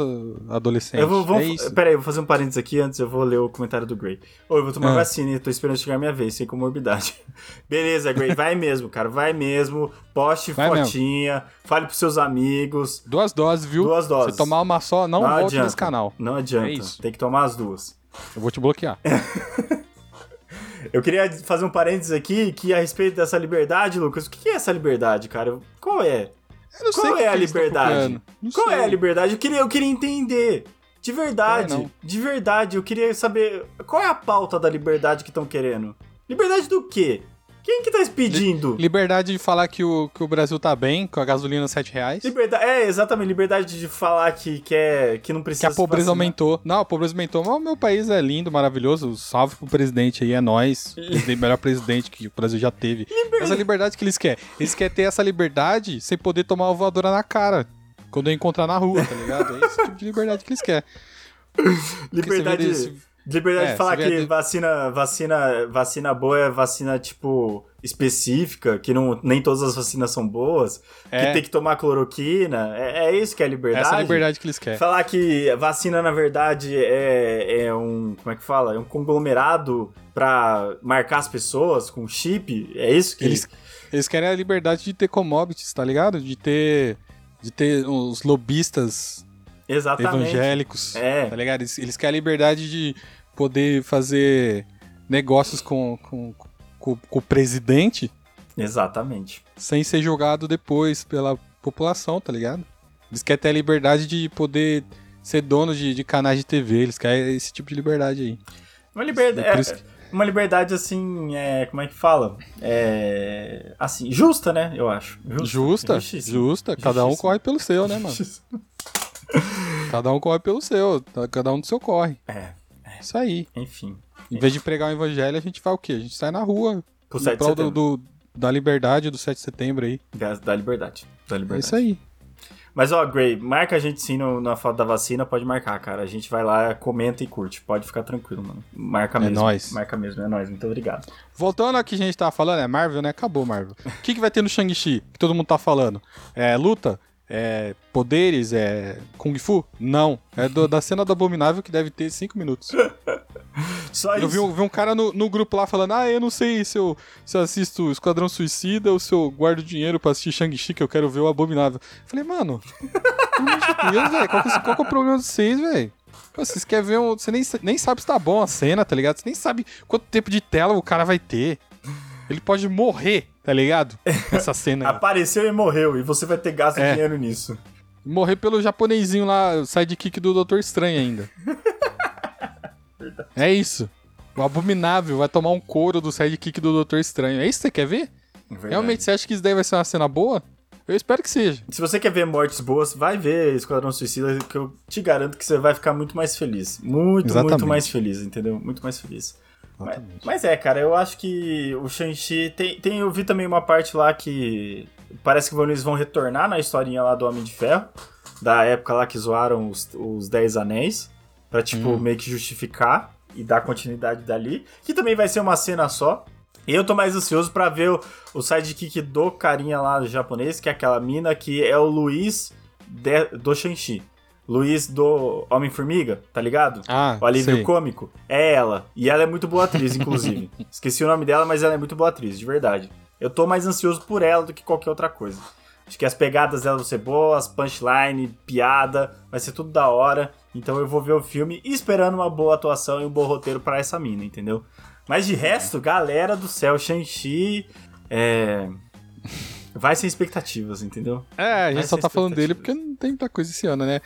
adolescente.
Eu vou, vou,
é isso.
Pera aí, vou fazer um parênteses aqui antes, eu vou ler o comentário do Gray. Ô, eu vou tomar
Ah.
vacina e tô esperando chegar a minha vez, sem comorbidade. Beleza, Gray, vai mesmo, cara, vai mesmo. Poste
Vai
fotinha, fale pros seus amigos.
Duas doses, viu?
Duas doses.
Se tomar uma só, não,
Não
volte
adianta.
nesse canal.
Não adianta,
É isso.
tem que tomar as duas.
Eu vou te bloquear.
Eu queria fazer um parênteses aqui que a respeito dessa liberdade, Lucas, o que é essa liberdade, cara? Qual é?
Sei
Qual é a liberdade? Qual
sei.
é a liberdade? Eu queria, eu queria entender. De verdade,
É,
de verdade, eu queria saber qual é a pauta da liberdade que estão querendo. Liberdade do quê? Quem que tá pedindo?
Liberdade de falar que o, que o Brasil tá bem, com a gasolina 7 reais.
Liberdade, é, exatamente, liberdade de falar que, que não
Que
precisa
a
se
pobreza aumentou. Não, a pobreza aumentou. Mas o meu país é lindo, maravilhoso. Salve pro presidente aí, é nóis. Presidente, melhor presidente que o Brasil já teve. Essa liberdade que eles querem. Eles querem ter essa liberdade sem poder tomar uma voadora na cara. Quando eu encontrar na rua, tá ligado? É esse tipo de liberdade que eles querem.
Liberdade, liberdade
É,
de falar que vacina, vacina, vacina boa é vacina, tipo, específica, que não, nem todas as vacinas são boas,
É.
que tem que tomar cloroquina. É, é isso que é liberdade?
Essa liberdade que eles querem.
Falar que vacina, na verdade, é, é um. Como é que fala? É um conglomerado pra marcar as pessoas com chip. É isso que.
Eles, eles querem a liberdade de ter commodities, tá ligado? De ter. De ter os lobistas
Exatamente.
evangélicos.
É.
Tá ligado? Eles, eles querem a liberdade de poder fazer negócios com, com, com, com o presidente
Exatamente.
sem ser julgado depois pela população, tá ligado? Eles querem ter a liberdade de poder ser dono de, de canais de TV. Eles querem esse tipo de liberdade aí.
Uma liberdade.
É que-
Uma liberdade assim, é, como é que fala? É, assim, justa, né? Eu acho.
Justa,
Justíssima.
justa. Cada um corre pelo seu, né, mano? Cada um corre pelo seu. Cada um do seu corre.
É,
Isso aí.
enfim.
Em vez de pregar o evangelho, a gente vai o quê? A gente sai na rua.
Pro
em
7 de
do,
setembro.
do- da liberdade do 7 de setembro aí.
Da, da liberdade. Da
É
liberdade.
isso aí.
Mas, ó, Gray, marca a gente sim no- na foto da vacina, pode marcar, cara. A gente vai lá, comenta e curte. Pode ficar tranquilo, mano. Marca
É
mesmo.
nóis.
Marca mesmo, é nóis. Muito obrigado.
Voltando ao que a gente tava falando, é Marvel, né? Acabou Marvel. O que, que vai ter no Shang-Chi? Que todo mundo tá falando? É luta? É poderes? É Kung Fu? Não. É do- da cena do Abominável que deve ter 5 minutos.
Só
Eu
isso.
vi, um- vi um cara no, no grupo lá falando: Ah, eu não sei se eu, se eu assisto Esquadrão Suicida ou se eu guardo dinheiro pra assistir Shang-Chi, que eu quero ver o Abominável. Falei, mano, pelo amor de Deus, velho, qual, que é- qual que é o problema de vocês, velho? Vocês querem ver um. Você nem, nem sabe se tá bom a cena, tá ligado? Você nem sabe quanto tempo de tela o cara vai ter. Ele pode morrer, tá ligado? Essa cena.
Apareceu e morreu, e você vai ter gasto
É.
dinheiro nisso.
Morrer pelo japonesinho lá, sidekick do Doutor Estranho ainda. É isso. O Abominável vai tomar um couro do sidekick do Doutor Estranho. É isso que você quer ver?
Verdade.
Realmente você acha que isso daí vai ser uma cena boa? Eu espero que seja.
Se você quer ver mortes boas, vai ver Esquadrão Suicida, que eu te garanto que você vai ficar muito mais feliz. Muito,
Exatamente.
muito mais feliz, entendeu? Muito mais feliz. Mas, mas é, cara, eu acho que o Shang-Chi. Tem, tem, eu vi também uma parte lá que. Parece que eles vão retornar na historinha lá do Homem de Ferro. Da época lá que zoaram os, os Dez Anéis. Pra, tipo,
Hum.
meio que justificar e dar continuidade dali. Que também vai ser uma cena só. E eu tô mais ansioso pra ver o, o sidekick do carinha lá japonês, que é aquela mina que é o Luiz de- do Shang-Chi. Luiz do Homem-Formiga, tá ligado?
Ah,
O alívio
sei.
cômico. É ela. E ela é muito boa atriz, inclusive. Esqueci o nome dela, mas ela é muito boa atriz, de verdade. Eu tô mais ansioso por ela do que qualquer outra coisa. Acho que as pegadas dela vão ser boas, punchline, piada, vai ser tudo da hora. Então eu vou ver o filme esperando uma boa atuação e um bom roteiro pra essa mina, entendeu? Mas de resto, galera do céu, Shang-Chi. É. Vai sem expectativas, entendeu?
É, a gente
Vai
só tá falando dele porque não tem muita coisa esse ano, né?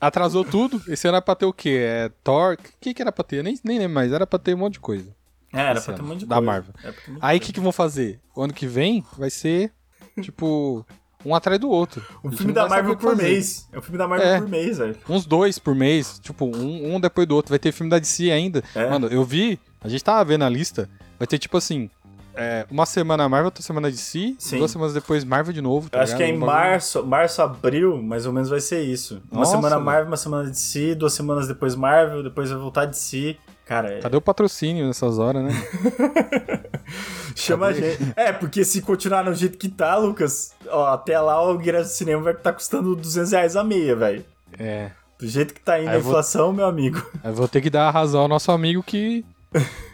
Atrasou tudo. Esse ano era pra ter o quê? É Thor. O que, que era pra ter? Eu nem, nem lembro mais. Era pra ter um monte de coisa.
É, era
Esse
pra ter um monte de
da
coisa.
Marvel.
Um monte de
Aí o que, que vão fazer? O ano que vem vai ser, tipo, um atrás do outro.
Um filme da Marvel por
fazer.
mês. É um filme da Marvel
É.
por mês, velho.
Uns dois por mês, tipo, um, um depois do outro. Vai ter filme da DC ainda.
É.
Mano, eu vi, a gente tava vendo a lista, vai ter tipo assim, é, uma semana Marvel, outra semana DC,
Sim.
duas semanas depois Marvel de novo. tá
acho que é em março, março, abril, mais ou menos vai ser isso. Uma
Nossa,
semana. Marvel, uma semana DC, duas semanas depois Marvel, depois vai voltar DC. Cara, é-
Cadê o patrocínio nessas horas, né?
chama a
Cadê?
gente. É, porque se continuar no jeito que tá, Lucas, ó, até lá o ingresso do cinema vai estar custando 200 reais a meia, velho.
É.
Do jeito que tá indo
Aí
a
eu vou-
inflação, meu amigo.
Eu vou ter que dar a razão ao nosso amigo que.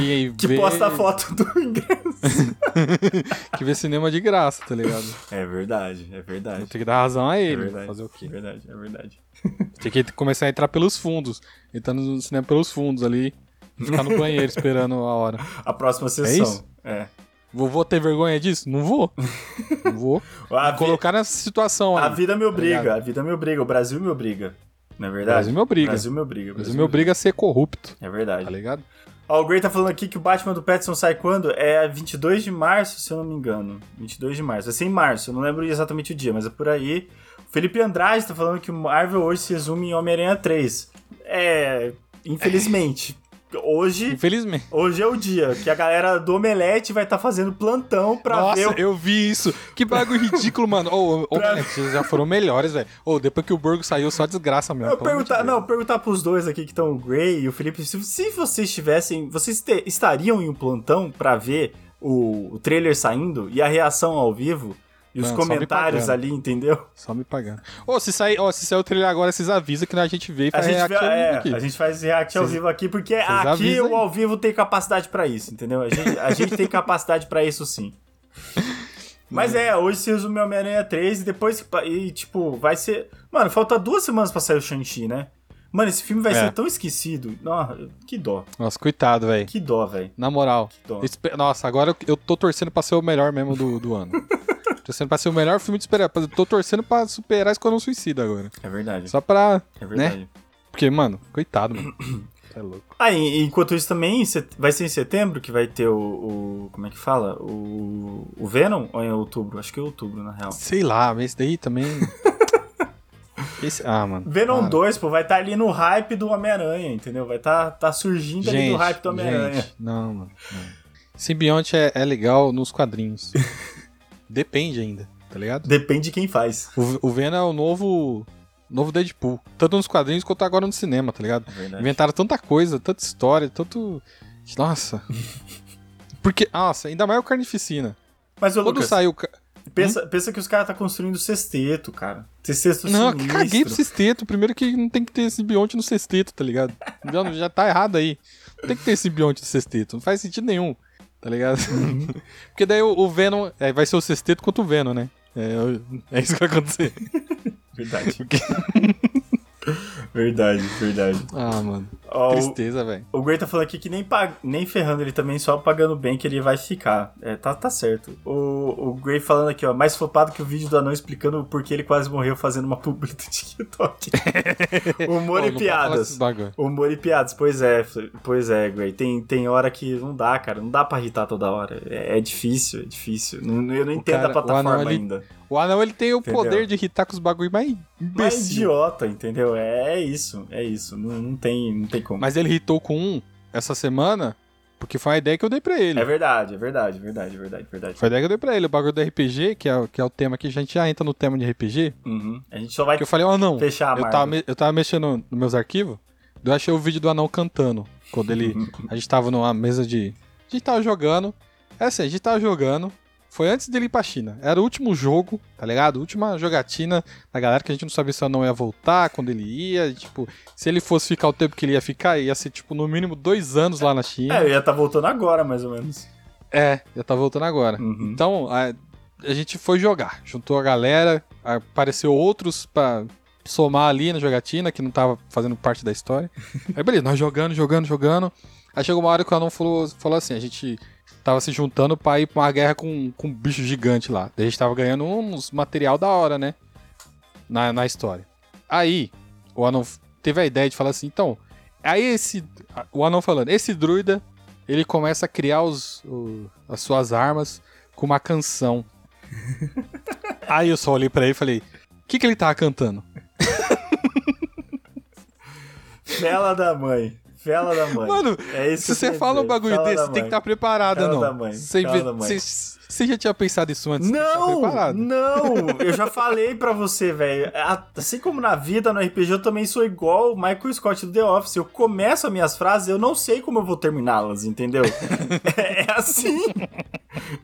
Que,
Que
vê,
posta a foto do ingresso.
que vê cinema de graça, tá ligado?
É verdade, é verdade.
Ter que dar razão a
É
ele.
verdade.
Fazer o
É
quê?
verdade, é verdade.
Tem que começar a entrar pelos fundos. Entrando no cinema pelos fundos ali. e Ficar no banheiro esperando a hora.
A próxima sessão.
isso?
É.
Vou, vou ter vergonha disso? Não vou. Não vou. Me
vi-
colocar nessa situação
a
aí.
vida me obriga,
ligado?
a vida me obriga, o Brasil me obriga. Não é
O
verdade?
Brasil me obriga.
O Brasil me obriga.
O Brasil me obriga a ser corrupto,
É verdade.
tá ligado?
Ó, o Gray tá falando aqui que o Batman do Pattinson sai quando? É 22 de março, se eu não me engano. 22 de março. Vai ser em março, eu não lembro exatamente o dia, mas é por aí. O Felipe Andrade tá falando que o Marvel hoje se resume em Homem-Aranha 3. É. Infelizmente. Hoje.
Infelizmente.
Hoje é o dia que a galera do Omelete vai estar fazendo plantão pra
Nossa,
ver o
eu vi isso. Que bagulho ridículo, mano. Ô,
Pra-
moleque, vocês já foram melhores, velho. Ô, depois que o Borgo saiu, só desgraça mesmo.
Eu perguntar, não, perguntar pros dois aqui que estão o Gray e o Felipe, se, se vocês tivessem, vocês te- estariam em um plantão pra ver o, o trailer saindo e a reação ao vivo e os comentários ali, entendeu?
Só me pagando. Ô, se sair, ó, se sair o trailer agora, vocês avisam que a gente vê e faz react ao vivo
é,
aqui.
a gente faz react ao vivo aqui porque aqui
aí.
o ao vivo tem capacidade pra isso, entendeu? A gente, a gente tem capacidade pra isso sim. Mas é, hoje se resume ao Homem-Aranha 3 e depois, e tipo, vai ser... Mano, falta duas semanas pra sair o Shang-Chi, né? Mano, esse filme vai
É.
ser tão esquecido. Nossa, que dó.
Nossa, coitado, velho.
Que dó, velho.
Na moral. Nossa, agora eu- eu tô torcendo pra ser o melhor mesmo do, do ano. torcendo pra ser o melhor filme de super Eu Tô torcendo pra superar Esquadrão Suicida agora.
É verdade.
Só pra.
É verdade.
Né? Porque, mano, coitado, mano. É louco.
Ah, e, enquanto isso também, vai ser em setembro que vai ter o, o- Como é que fala? O, o Venom? Ou em outubro? Acho que é outubro, na real.
Sei lá, mas esse daí também. Esse... Ah, mano.
Venom
para.
2, pô, vai estar ali no hype do Homem-Aranha, entendeu? Vai estar tá, surgindo ali
Gente,
do hype do Homem-Aranha.
não, mano. Não. Simbionte é, é legal nos quadrinhos. Depende ainda, tá ligado?
Depende de quem faz.
O, o Venom é o novo. Novo Deadpool. Tanto nos quadrinhos quanto agora no cinema, tá ligado?
Verdade.
Inventaram tanta coisa, tanta história, tanto. Nossa. Porque, nossa, ainda mais o Carnificina.
Mas, ô
Quando
Lucas,
saiu. o ca-
pensa, pensa que os caras tá construindo sexteto, cara. Sexteto
Não,
sinistro.
caguei pro sexteto. Primeiro que não tem que ter simbionte no sexteto, tá ligado? Já, já tá errado aí. Não tem que ter simbionte no sexteto. Não faz sentido nenhum, tá ligado?
Uhum.
Porque daí o, o Venom. é, vai ser o sexteto contra o Venom, né? É, é isso que vai acontecer.
Verdade.
Porque-
verdade, verdade.
Ah, mano.
Ó, o-
Tristeza, velho.
O Gray tá falando aqui que nem, pag... nem ferrando ele também, só pagando bem que ele vai ficar. É, tá, tá certo. O, o Gray falando aqui, ó, mais flopado que o vídeo do anão explicando por que ele quase morreu fazendo uma publi do TikTok. Humor
Pô,
e piadas. Humor e piadas, pois é, pois é, Gray. Tem, tem hora que não dá, cara. Não dá pra irritar toda hora. É, é difícil, é difícil. Não, eu não entendo
cara-
a plataforma
o anão, ele-
ainda.
O anão, ele tem o
Entendeu?
poder de irritar com os bagulho mais imbecil.
idiota, entendeu? É, é isso, é isso. Não, não, tem, não tem como.
Mas ele irritou com um essa semana, porque foi a ideia que eu dei pra ele.
É verdade, é verdade, é verdade, é verdade, é verdade.
Foi a ideia que eu dei pra ele. O bagulho do RPG, que é, o- que é o tema que a gente já entra no tema de RPG.
Uhum. A gente só vai
Que eu falei, ó, não.
fechar a
Eu tava, me- eu tava mexendo nos meus arquivos, eu achei o vídeo do anão cantando. Quando ele. a gente tava numa mesa de. A gente tava jogando. É assim, a gente tava jogando. Foi antes dele ir pra China. Era o último jogo, tá ligado? Última jogatina da galera que a gente não sabia se o anão ia voltar, quando ele ia. Tipo, se ele fosse ficar o tempo que ele ia ficar, ia ser, tipo, no mínimo dois anos lá na China.
É, ia estar voltando agora, mais ou menos.
É, já tá voltando agora.
Uhum.
Então, a, a gente foi jogar. Juntou a galera, apareceu outros pra somar ali na jogatina, que não tava fazendo parte da história. Aí, beleza, nós jogando, jogando, jogando. Aí chegou uma hora que o anão falou, falou assim: a gente tava se juntando pra ir pra uma guerra com, com um bicho gigante lá. Daí a gente tava ganhando uns material da hora, né? Na, na história. Aí, o anão teve a ideia de falar assim: então, aí esse. O anão falando, esse druida ele começa a criar os, o- as suas armas com uma canção. Aí eu só olhei pra ele e falei: o que, que ele tava cantando?
Fela da mãe. Fela da mãe.
Mano,
é isso
Se você fala um bagulho
Fela
desse, tem que
mãe.
estar preparado,
Fela
não.
da mãe,
Você,
fela da mãe.
você- você já tinha pensado isso antes? Estar
Não, não, eu já falei pra você, velho. A- Assim como na vida, no RPG, eu também sou igual o Michael Scott do The Office. Eu começo as minhas frases, eu não sei como eu vou terminá-las, entendeu? é, é assim.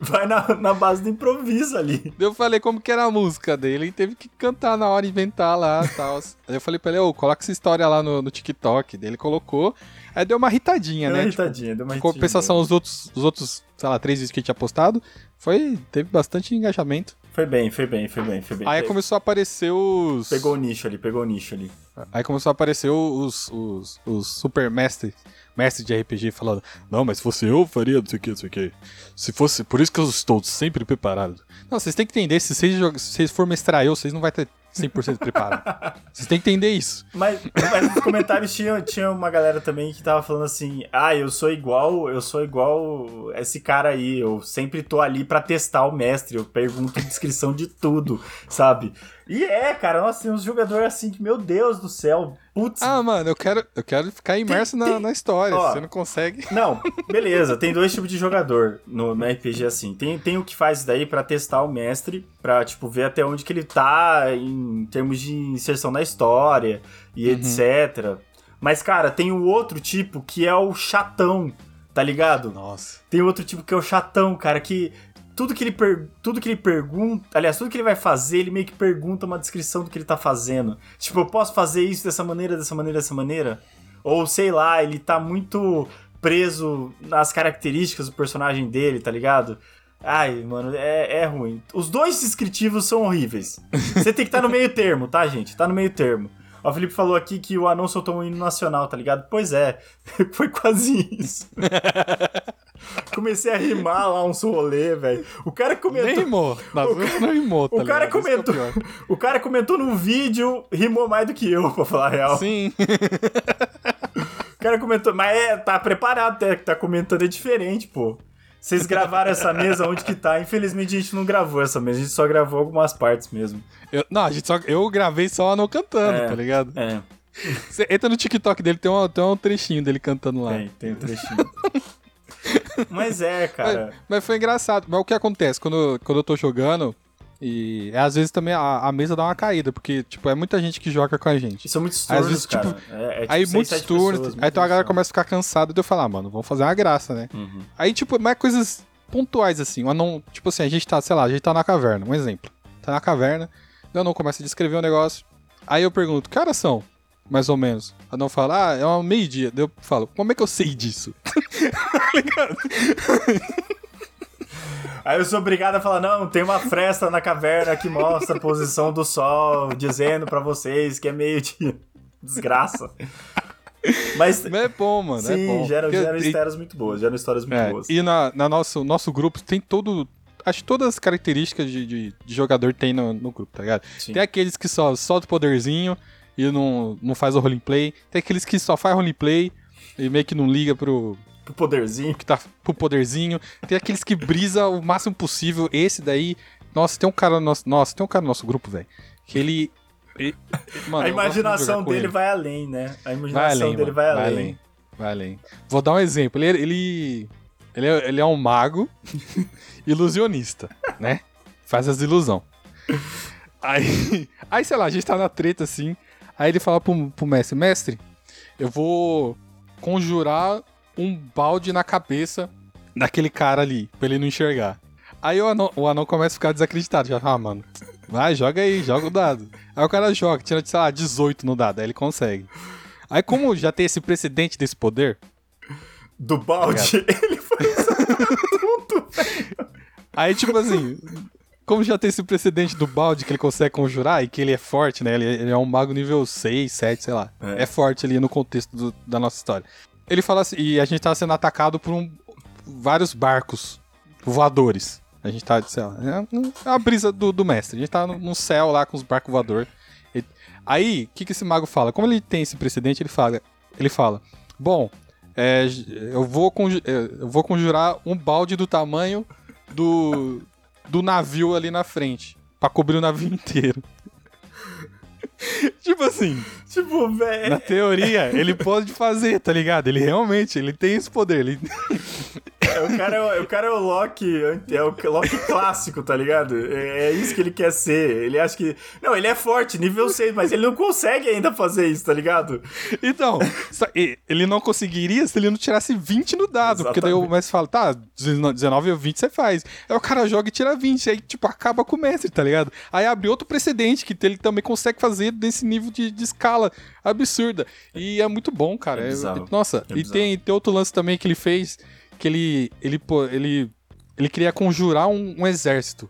Vai na, na base do improviso ali.
Eu falei como que era a música dele, ele teve que cantar na hora, inventar lá e tal. Aí eu falei pra ele, ô, coloca essa história lá no, no TikTok. Daí ele colocou, aí deu uma irritadinha,
Deu
né?
uma
Tipo,
irritadinha, deu uma irritadinha.
compensação, os outros, os outros, sei lá, três vídeos que a gente tinha postado, foi, teve bastante engajamento.
Foi bem, foi bem, foi bem, foi bem.
Aí começou a aparecer os.
Pegou o nicho ali, pegou o nicho ali.
Aí começou a aparecer os, os, os super mestres, mestres de RPG falando: Não, mas se fosse eu, faria não sei o que, não sei o que. Se fosse. Por isso que eu estou sempre preparado. Não, vocês têm que entender: se vocês, jog- se vocês for mestrar eu, vocês não vão ter 100% preparado. vocês têm que entender isso.
Mas, mas nos comentários tinha, tinha uma galera também que tava falando assim: ah, eu sou igual, eu sou igual esse cara aí, eu sempre tô ali pra testar o mestre, eu pergunto descrição de tudo, sabe? E é, cara, nossa, tem uns jogadores assim que, meu Deus do céu, putz.
Ah, mano, eu quero, eu quero ficar imerso na,
tem-
na história.
ó.
Você não consegue.
Não, beleza, tem dois tipos de jogador no, no RPG assim. Tem, tem o que faz isso daí pra testar o mestre, pra, tipo, ver até onde que ele tá em termos de inserção na história e
Uhum.
etc. Mas, cara, tem o outro tipo que é o chatão, tá ligado?
Nossa.
Tem outro tipo que é o chatão, cara, que tudo que ele, per... tudo que ele pergunta, aliás, tudo que ele vai fazer, ele meio que pergunta uma descrição do que ele tá fazendo. Tipo, eu posso fazer isso dessa maneira, dessa maneira, dessa maneira? Ou sei lá, ele tá muito preso nas características do personagem dele, tá ligado? Ai, mano, é, é ruim. Os dois descritivos são horríveis. Você tem que estar no meio termo, tá, gente? Tá no meio termo. O Felipe falou aqui que o anão soltou um hino nacional, tá ligado? Pois é, foi quase isso. Comecei a rimar lá uns rolê, velho. O cara
Nem
comentou.
rimou. Nas outras não rimou, tá
O cara
ligado? Que é o
comentou. O cara comentou num vídeo, rimou mais do que eu, pra falar a real.
Sim.
O cara comentou, mas é, tá preparado até, que tá comentando é diferente, pô. Vocês gravaram essa mesa onde que tá? Infelizmente a gente não gravou essa mesa, a gente só gravou algumas partes mesmo.
Eu, não, a gente só, eu gravei só o anão cantando,
É.
tá ligado?
É,
Você entra no TikTok dele, tem um, tem um trechinho dele cantando lá.
tem, tem um trechinho. mas é, cara.
Mas foi engraçado. Mas o que acontece quando, quando eu tô jogando, e é, às vezes também a, a mesa dá uma caída, porque, tipo, é muita gente que joga com a gente.
São muitos
Às
turnos,
vezes, tipo,
cara. É, é tipo
aí muitos turnos,
pessoas,
aí então a galera começa a ficar cansada de eu falar, ah, mano, vamos fazer uma graça, né?
Uhum.
Aí, tipo, mas coisas pontuais, assim. O anão, tipo assim, a gente tá, sei lá, a gente tá na caverna, um exemplo. Tá na caverna, o anão começa a descrever um negócio. Aí eu pergunto, que horas são? Mais ou menos. O anão fala, ah, é uma meio-dia. Eu falo, como é que eu sei disso?
Aí eu sou obrigado a falar, não, tem uma fresta na caverna que mostra a posição do sol, dizendo pra vocês que é meio-dia. Desgraça. Mas,
Mas é bom, mano.
sim,
é bom.
geram,
Porque-
geram
e-
histórias muito boas, geram histórias muito
É,
boas.
e na, na nosso, nosso grupo tem todo. Acho que todas as características de, de, de jogador tem no, no grupo, tá ligado?
Sim.
Tem aqueles que só solta o poderzinho e não, não faz o roleplay. Tem aqueles que só faz roleplay e meio que não liga pro,
O poderzinho.
que tá pro poderzinho. Tem aqueles que brisa o máximo possível. Esse daí. Nossa, tem um cara no nosso. Nossa, tem um cara no nosso grupo, velho. Que ele. ele- mano,
a
de
imaginação
com
dele
ele.
vai além, né? A
Vai
imaginação
além,
dele
mano,
vai além.
vai além. Vai além. Vou dar um exemplo. Ele, ele, ele, é, ele é um mago ilusionista, né? Faz as ilusão. Aí, aí, sei lá, a gente tá na treta assim. Aí ele fala pro, pro mestre: Mestre, eu vou conjurar um balde na cabeça daquele cara ali, pra ele não enxergar. Aí o anão, o anão começa a ficar desacreditado. Já fala, ah, mano, vai, joga aí, joga o dado. Aí o cara joga, tira, sei lá, 18 no dado, aí ele consegue. Aí, como já tem esse precedente desse poder,
Do balde, ele foi tonto, velho.
aí, tipo assim, como já tem esse precedente do balde que ele consegue conjurar e que ele é forte, né? Ele, ele é um mago nível 6, 7, sei lá.
É.
É, forte ali no contexto do- da nossa história. Ele fala assim, e a gente tá sendo atacado por um- vários barcos voadores. A gente tá, sei lá, é a brisa do, do mestre. A gente tá no céu lá com os barcos voadores. Aí, o que, que esse mago fala? Como ele tem esse precedente, ele fala, ele fala bom, é, eu, vou é, eu vou conjurar um balde do tamanho do, do navio ali na frente, pra cobrir o navio inteiro. tipo assim,
Tipo, velho.
na teoria, ele pode fazer, tá ligado? Ele realmente, ele tem esse poder. Ele...
É, o, cara é, o- o cara é o Loki, é o Loki clássico, tá ligado? É, é isso que ele quer ser. Ele acha que. Não, ele é forte, nível 6, mas ele não consegue ainda fazer isso, tá ligado?
Então, ele não conseguiria se ele não tirasse 20 no dado. Porque daí o
Exatamente.
mestre fala, tá, 19 ou 20 você faz. Aí o cara joga e tira 20. Aí, tipo, acaba com o mestre, tá ligado? Aí abre outro precedente que ele também consegue fazer desse nível de, de escala absurda. E é muito bom, cara.
É
É- nossa,
É
e tem, tem outro lance também que ele fez, que ele, ele, ele, ele queria conjurar um, um exército.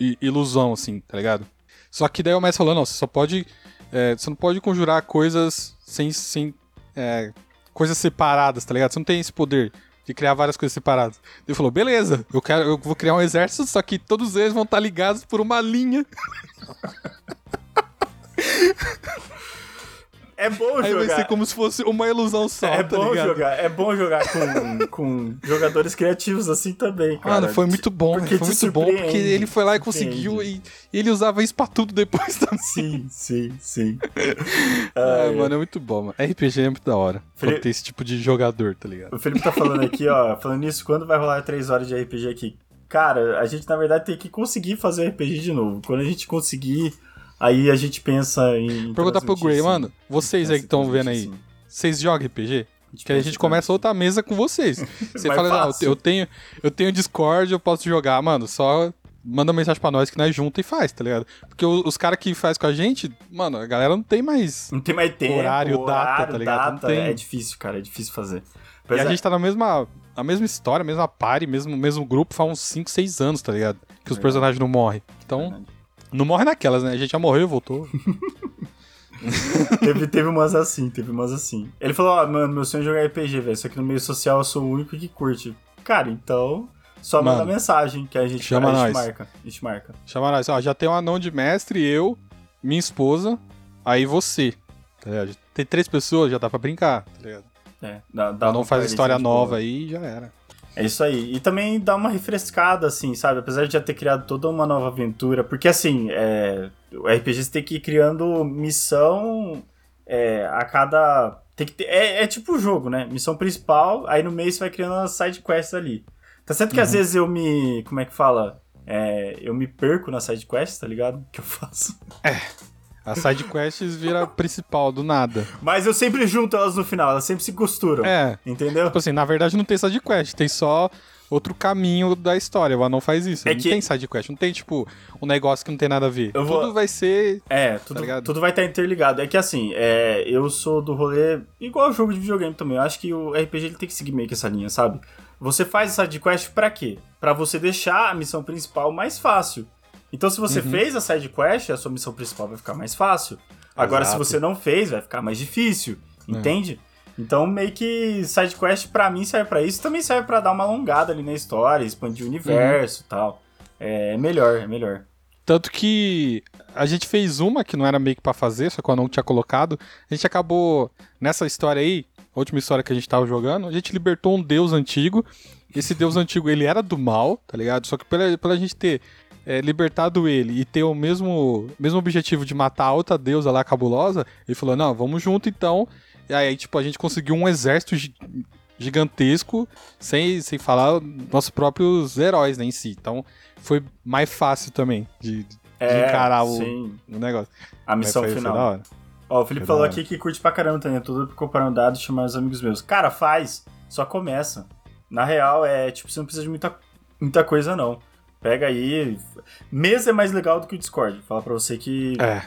I- ilusão, assim, tá ligado? Só que daí o mestre falou, não, você só pode... é, você não pode conjurar coisas sem... sem é, coisas separadas, tá ligado? Você não tem esse poder de criar várias coisas separadas. Ele falou, beleza, eu quero, eu vou criar um exército, só que todos eles vão estar ligados por uma linha.
É bom
Aí vai
jogar.
ser como se fosse uma ilusão só,
É
tá
bom
ligado?
jogar, é bom jogar com, com jogadores criativos assim também, cara.
Mano, foi muito bom,
Porque
foi muito bom, porque ele foi lá e conseguiu e, e ele usava isso pra tudo depois também.
Sim, sim, sim.
Ah,
Ai,
mano, é muito bom, mano. RPG é muito da hora.
Felipe-
tem esse tipo de jogador, tá ligado?
O Felipe tá falando aqui, ó, falando nisso, quando vai rolar 3 horas de RPG aqui? Cara, a gente na verdade tem que conseguir fazer RPG de novo. Quando a gente conseguir, aí a gente pensa em.
Perguntar pro Gray,
sim.
mano, vocês aí que estão vendo aí,
Sim.
vocês jogam RPG? Que a
pensa
gente começa outra mesa com vocês. Você fala, não,
fácil.
eu tenho, eu tenho Discord, eu posso jogar, mano, só manda mensagem pra nós que nós junta e faz, tá ligado? Porque o- os caras que faz com a gente, mano, a galera não tem mais.
Não tem mais tempo.
Horário, data, tá ligado? Não
data. É difícil, cara, é difícil fazer.
E
Pois
a
é,
gente tá na mesma, a mesma história, mesma party, mesmo, mesmo grupo faz uns 5, 6 anos, tá ligado? Que os
Verdade.
personagens não morrem. Então,
verdade.
Não morre naquelas, né? A gente já morreu e voltou.
teve, teve umas assim, teve umas assim. Ele falou, ó, mano, meu sonho é jogar RPG, velho. Só que no meio social eu sou o único que curte. Cara, então. Só manda
Mano,
mensagem que a gente,
chama
a gente marca. A gente marca.
Chama nós, ó, já tem um anão de mestre, eu, minha esposa, aí você. Tá ligado? Tem três pessoas, já dá pra brincar, tá ligado?
É, dá, dá
O anão
uma
faz história nova
boa.
aí e já era.
É isso aí. E também dá uma refrescada, assim, sabe? Apesar de já ter criado toda uma nova aventura. Porque, assim, é, o RPG você tem que ir criando missão é, a cada. Tem que ter, é, é tipo o jogo, né? Missão principal, aí no meio você vai criando as side quests ali. Tá certo que às
Uhum.
vezes eu me. Como é que fala? É, eu me perco na side quest, tá ligado? Que eu faço.
A side quests vira principal do nada.
Mas eu sempre junto elas no final, elas sempre se costuram.
É,
Entendeu?
tipo assim, na verdade não tem side quest, tem só outro caminho da história. O anão faz isso.
É
não
que-
tem side quest, não tem tipo um negócio que não tem nada a ver.
Eu vou-
Tudo vai ser
É, tudo,
ligado?
tudo vai estar interligado. É que assim, é, eu sou do rolê igual o jogo de videogame também. Eu acho que o RPG ele tem que seguir meio que essa linha, sabe? Você faz essa side quest pra quê? Pra você deixar a missão principal mais fácil. Então, se você
Uhum.
fez a side quest, a sua missão principal vai ficar mais fácil. Agora,
Exato.
se você não fez, vai ficar mais difícil.
É.
Entende? Então, meio que side quest pra mim serve pra isso, também serve pra dar uma alongada ali na história, expandir o universo e tal. É melhor, é melhor.
Tanto que a gente fez uma que não era meio que pra fazer, só que eu não tinha colocado. A gente acabou, nessa história aí, a última história que a gente tava jogando, a gente libertou um deus antigo. Esse deus antigo, ele era do mal, tá ligado? Só que pela, pela gente ter é, libertado ele e ter o mesmo, mesmo objetivo de matar a outra deusa lá cabulosa, ele falou: não, vamos junto então. E aí, tipo, a gente conseguiu um exército gi- gigantesco, sem, sem falar nossos próprios heróis né, em si. Então, foi mais fácil também de, de
É,
encarar o, o negócio.
a missão
foi- foi
final.
hora.
Ó, o Felipe
Foi
falou aqui que curte pra caramba também, tudo comparando dados e chamar os amigos meus. Cara, faz, só começa. Na real, é tipo, você não precisa de muita, muita coisa, não. Pega aí. Mesa é mais legal do que o Discord. Fala pra você que
É,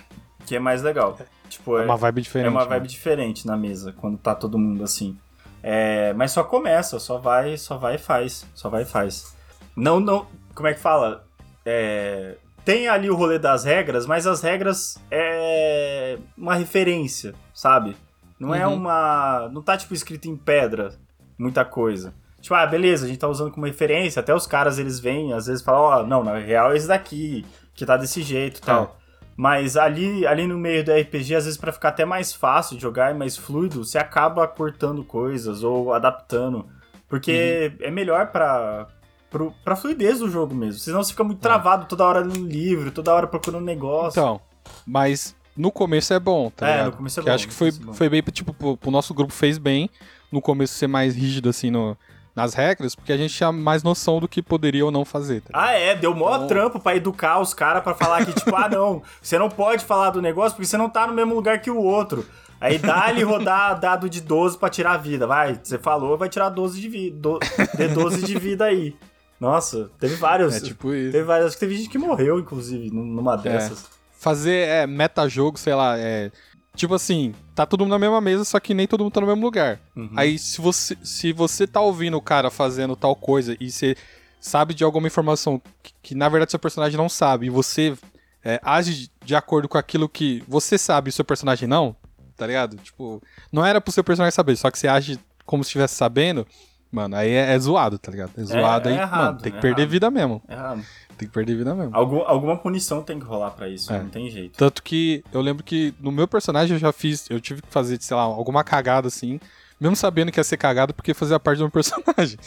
que é mais legal. Tipo,
é
é,
uma vibe diferente.
é uma
né?
vibe diferente na mesa, quando tá todo mundo assim. É, mas só começa, só vai, só vai e faz. Só vai e faz. Não, não. Como é que fala? É, tem ali o rolê das regras, mas as regras é uma referência, sabe? Não é
Uhum.
uma. Não tá, tipo, escrito em pedra muita coisa. Tipo, ah, beleza, a gente tá usando como referência, até os caras eles vêm, às vezes falam, ó, não, na real é esse daqui, que tá desse jeito e tal. Mas ali, ali no meio do RPG, às vezes pra ficar até mais fácil de jogar e mais fluido, você acaba cortando coisas ou adaptando. Porque é melhor pra, pro, pra fluidez do jogo mesmo. Senão você fica muito travado toda hora no livro, toda hora procurando negócio.
Então, mas no começo é bom, tá
É,
ligado?
no começo é
Que
bom,
acho que foi,
é
foi bem, tipo, pro, pro nosso grupo fez bem no começo ser mais rígido, assim, no, nas regras, porque a gente tinha mais noção do que poderia ou não fazer, tá?
Ah, é, deu mó
Então-
trampo pra educar os caras pra falar que, tipo, ah, não, você não pode falar do negócio porque você não tá no mesmo lugar que o outro. Aí dá-lhe rodar dado de 12 pra tirar a vida. Vai, você falou, vai tirar 12 de vida. Do, de 12 de vida aí. Nossa, teve vários.
É tipo isso.
Teve vários. Acho que teve gente que morreu, inclusive, num- numa dessas.
Fazer é, metajogo, sei lá, é. Tipo assim, tá todo mundo na mesma mesa, só que nem todo mundo tá no mesmo lugar.
Uhum.
Aí, se você, se você tá ouvindo o cara fazendo tal coisa e você sabe de alguma informação que, que, na verdade seu personagem não sabe, e você é, age de acordo com aquilo que você sabe e seu personagem não, tá ligado? Tipo, não era pro seu personagem saber, só que você age como se estivesse sabendo, mano, aí é, é zoado, tá ligado? É zoado
é
aí,
errado,
mano, tem que
é
perder
errado.
vida mesmo.
Errado.
Tem que perder vida mesmo.
Algum, alguma punição tem que rolar pra isso,
É.
não tem jeito.
Tanto que eu lembro que no meu personagem eu já fiz, eu tive que fazer, sei lá, alguma cagada assim, mesmo sabendo que ia ser cagado porque fazia parte do meu personagem.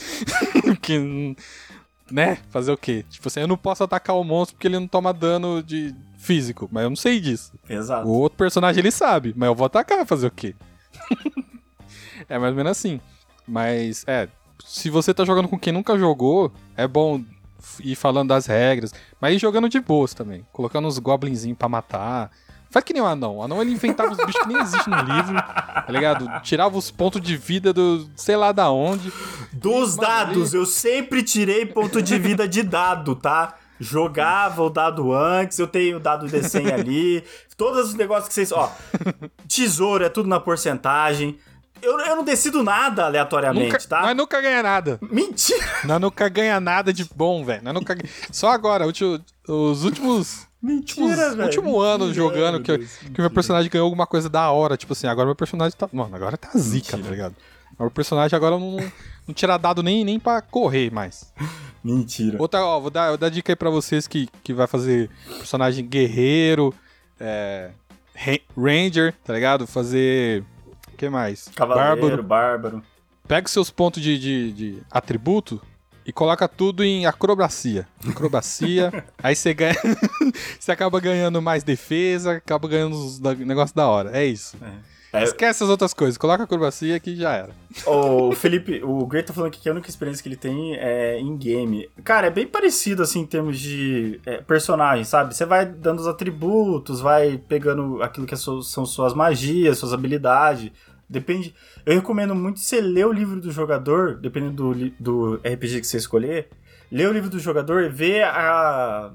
porque, hum, né? Fazer o quê? Tipo assim, eu não posso atacar o monstro porque ele não toma dano de físico, mas eu não sei disso.
Exato.
O outro personagem ele sabe, mas eu vou atacar, fazer o quê? é mais ou menos assim. Mas, é, se você tá jogando com quem nunca jogou, é bom ir falando das regras, mas ir jogando de boas também, colocando uns goblinzinhos pra matar. Faz que nem o anão. O anão ele inventava os bichos que nem existem no livro, tá ligado? Tirava os pontos de vida do sei lá da onde.
Dos
Mano,
dados, eu sempre tirei ponto de vida de dado, tá? Jogava o dado antes, eu tenho o dado de 100 ali. Todos os negócios que vocês. Ó, tesouro é tudo na porcentagem. Eu, eu não decido nada aleatoriamente,
Nunca,
tá?
Nós nunca ganha nada.
Mentira!
Nós nunca ganha nada de bom, velho. Nunca Só agora, os últimos
Mentira,
Últimos-
velho.
último ano
Mentira,
jogando que eu-
Deus,
que o meu personagem ganhou alguma coisa da hora. Tipo assim, agora meu personagem tá. Mano, agora tá zica,
Mentira.
tá ligado? O meu personagem agora não, não tira dado nem, nem pra correr mais.
Mentira.
Outra, ó, vou dar, vou dar dica aí pra vocês que, que vai fazer personagem guerreiro, é, ra- ranger, tá ligado? Fazer. O que mais?
Cavaleiro,
Bárbaro.
bárbaro.
Pega os seus pontos de, de, de atributo e coloca tudo em acrobacia. Acrobacia, aí você ganha. você acaba ganhando mais defesa, acaba ganhando os da- negócios da hora. É isso.
É.
Esquece as outras coisas, coloca acrobacia que já era.
O Felipe, o Great tá falando aqui que a única experiência que ele tem é em game. Cara, é bem parecido assim em termos de é, personagem, sabe? Você vai dando os atributos, vai pegando aquilo que é su- são suas magias, suas habilidades. Depende. Eu recomendo muito você ler o livro do jogador, dependendo do, do RPG que você escolher. Ler o livro do jogador e ver a.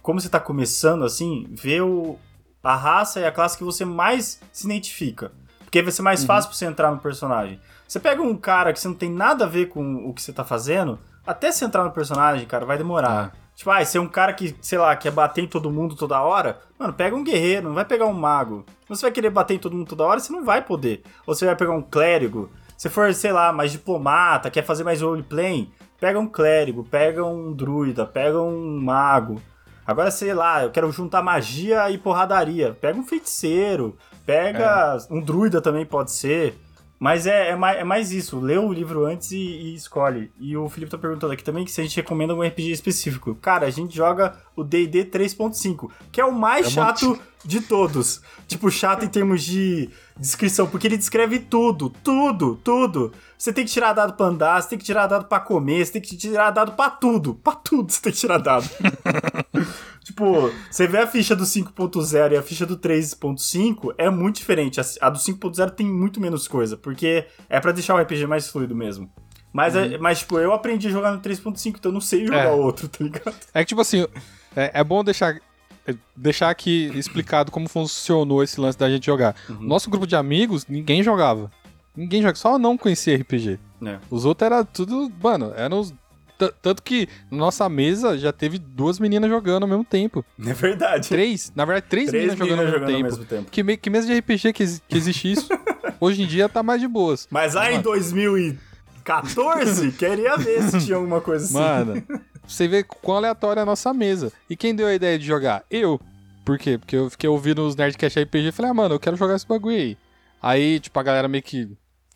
Como você tá começando assim, ver o, a raça e a classe que você mais se identifica. Porque vai ser mais fácil pra você entrar no personagem. Você pega um cara que você não tem nada a ver com o que você tá fazendo, até você entrar no personagem, cara, vai demorar. Tipo, ah, você é um cara que, sei lá, quer bater em todo mundo toda hora. Mano, pega um guerreiro, não vai pegar um mago. Você vai querer bater em todo mundo toda hora, você não vai poder. Ou você vai pegar um clérigo. Se for, sei lá, mais diplomata, quer fazer mais roleplay, pega um clérigo, pega um druida, pega um mago. Agora, sei lá, eu quero juntar magia e porradaria. Pega um feiticeiro, pega é. um druida também pode ser. Mas é, é, mais, é mais isso, lê o livro antes e, e, escolhe. E o Felipe tá perguntando aqui também que se a gente recomenda algum RPG específico. Cara, a gente joga o D&D 3.5, que é o mais é chato. De todos. Tipo, chato em termos de descrição, porque ele descreve tudo, tudo, tudo. Você tem que tirar dado pra andar, você tem que tirar dado pra comer, você tem que tirar dado pra tudo. Pra tudo você tem que tirar dado. tipo, você vê a ficha do 5.0 e a ficha do 3.5 é muito diferente. A do 5.0 tem muito menos coisa, porque é para deixar o RPG mais fluido mesmo. Mas, é, uhum. é, mas, tipo, eu aprendi a jogar no 3.5, então eu não sei jogar é. outro, tá ligado?
É que, tipo assim, é, é bom deixar deixar aqui explicado como funcionou esse lance da gente jogar. Uhum. Nosso grupo de amigos, ninguém jogava. Ninguém jogava, só não conhecia RPG. É. Os outros era tudo, mano, eram os tanto que na nossa mesa já teve duas meninas jogando ao mesmo tempo.
É verdade.
Três. Na verdade, três, três meninas, meninas, jogando, ao, mesmo, jogando tempo. ao mesmo tempo. Que, que mesa de RPG que, que existe isso? Hoje em dia tá mais de boas.
Mas lá Mano. em 2014, queria ver se tinha alguma coisa assim.
Mano, você vê quão aleatória é a nossa mesa. E quem deu a ideia de jogar? Eu. Por quê? Porque eu fiquei ouvindo os Nerdcast RPG e falei, ah, mano, eu quero jogar esse bagulho aí. Aí, tipo, a galera meio que.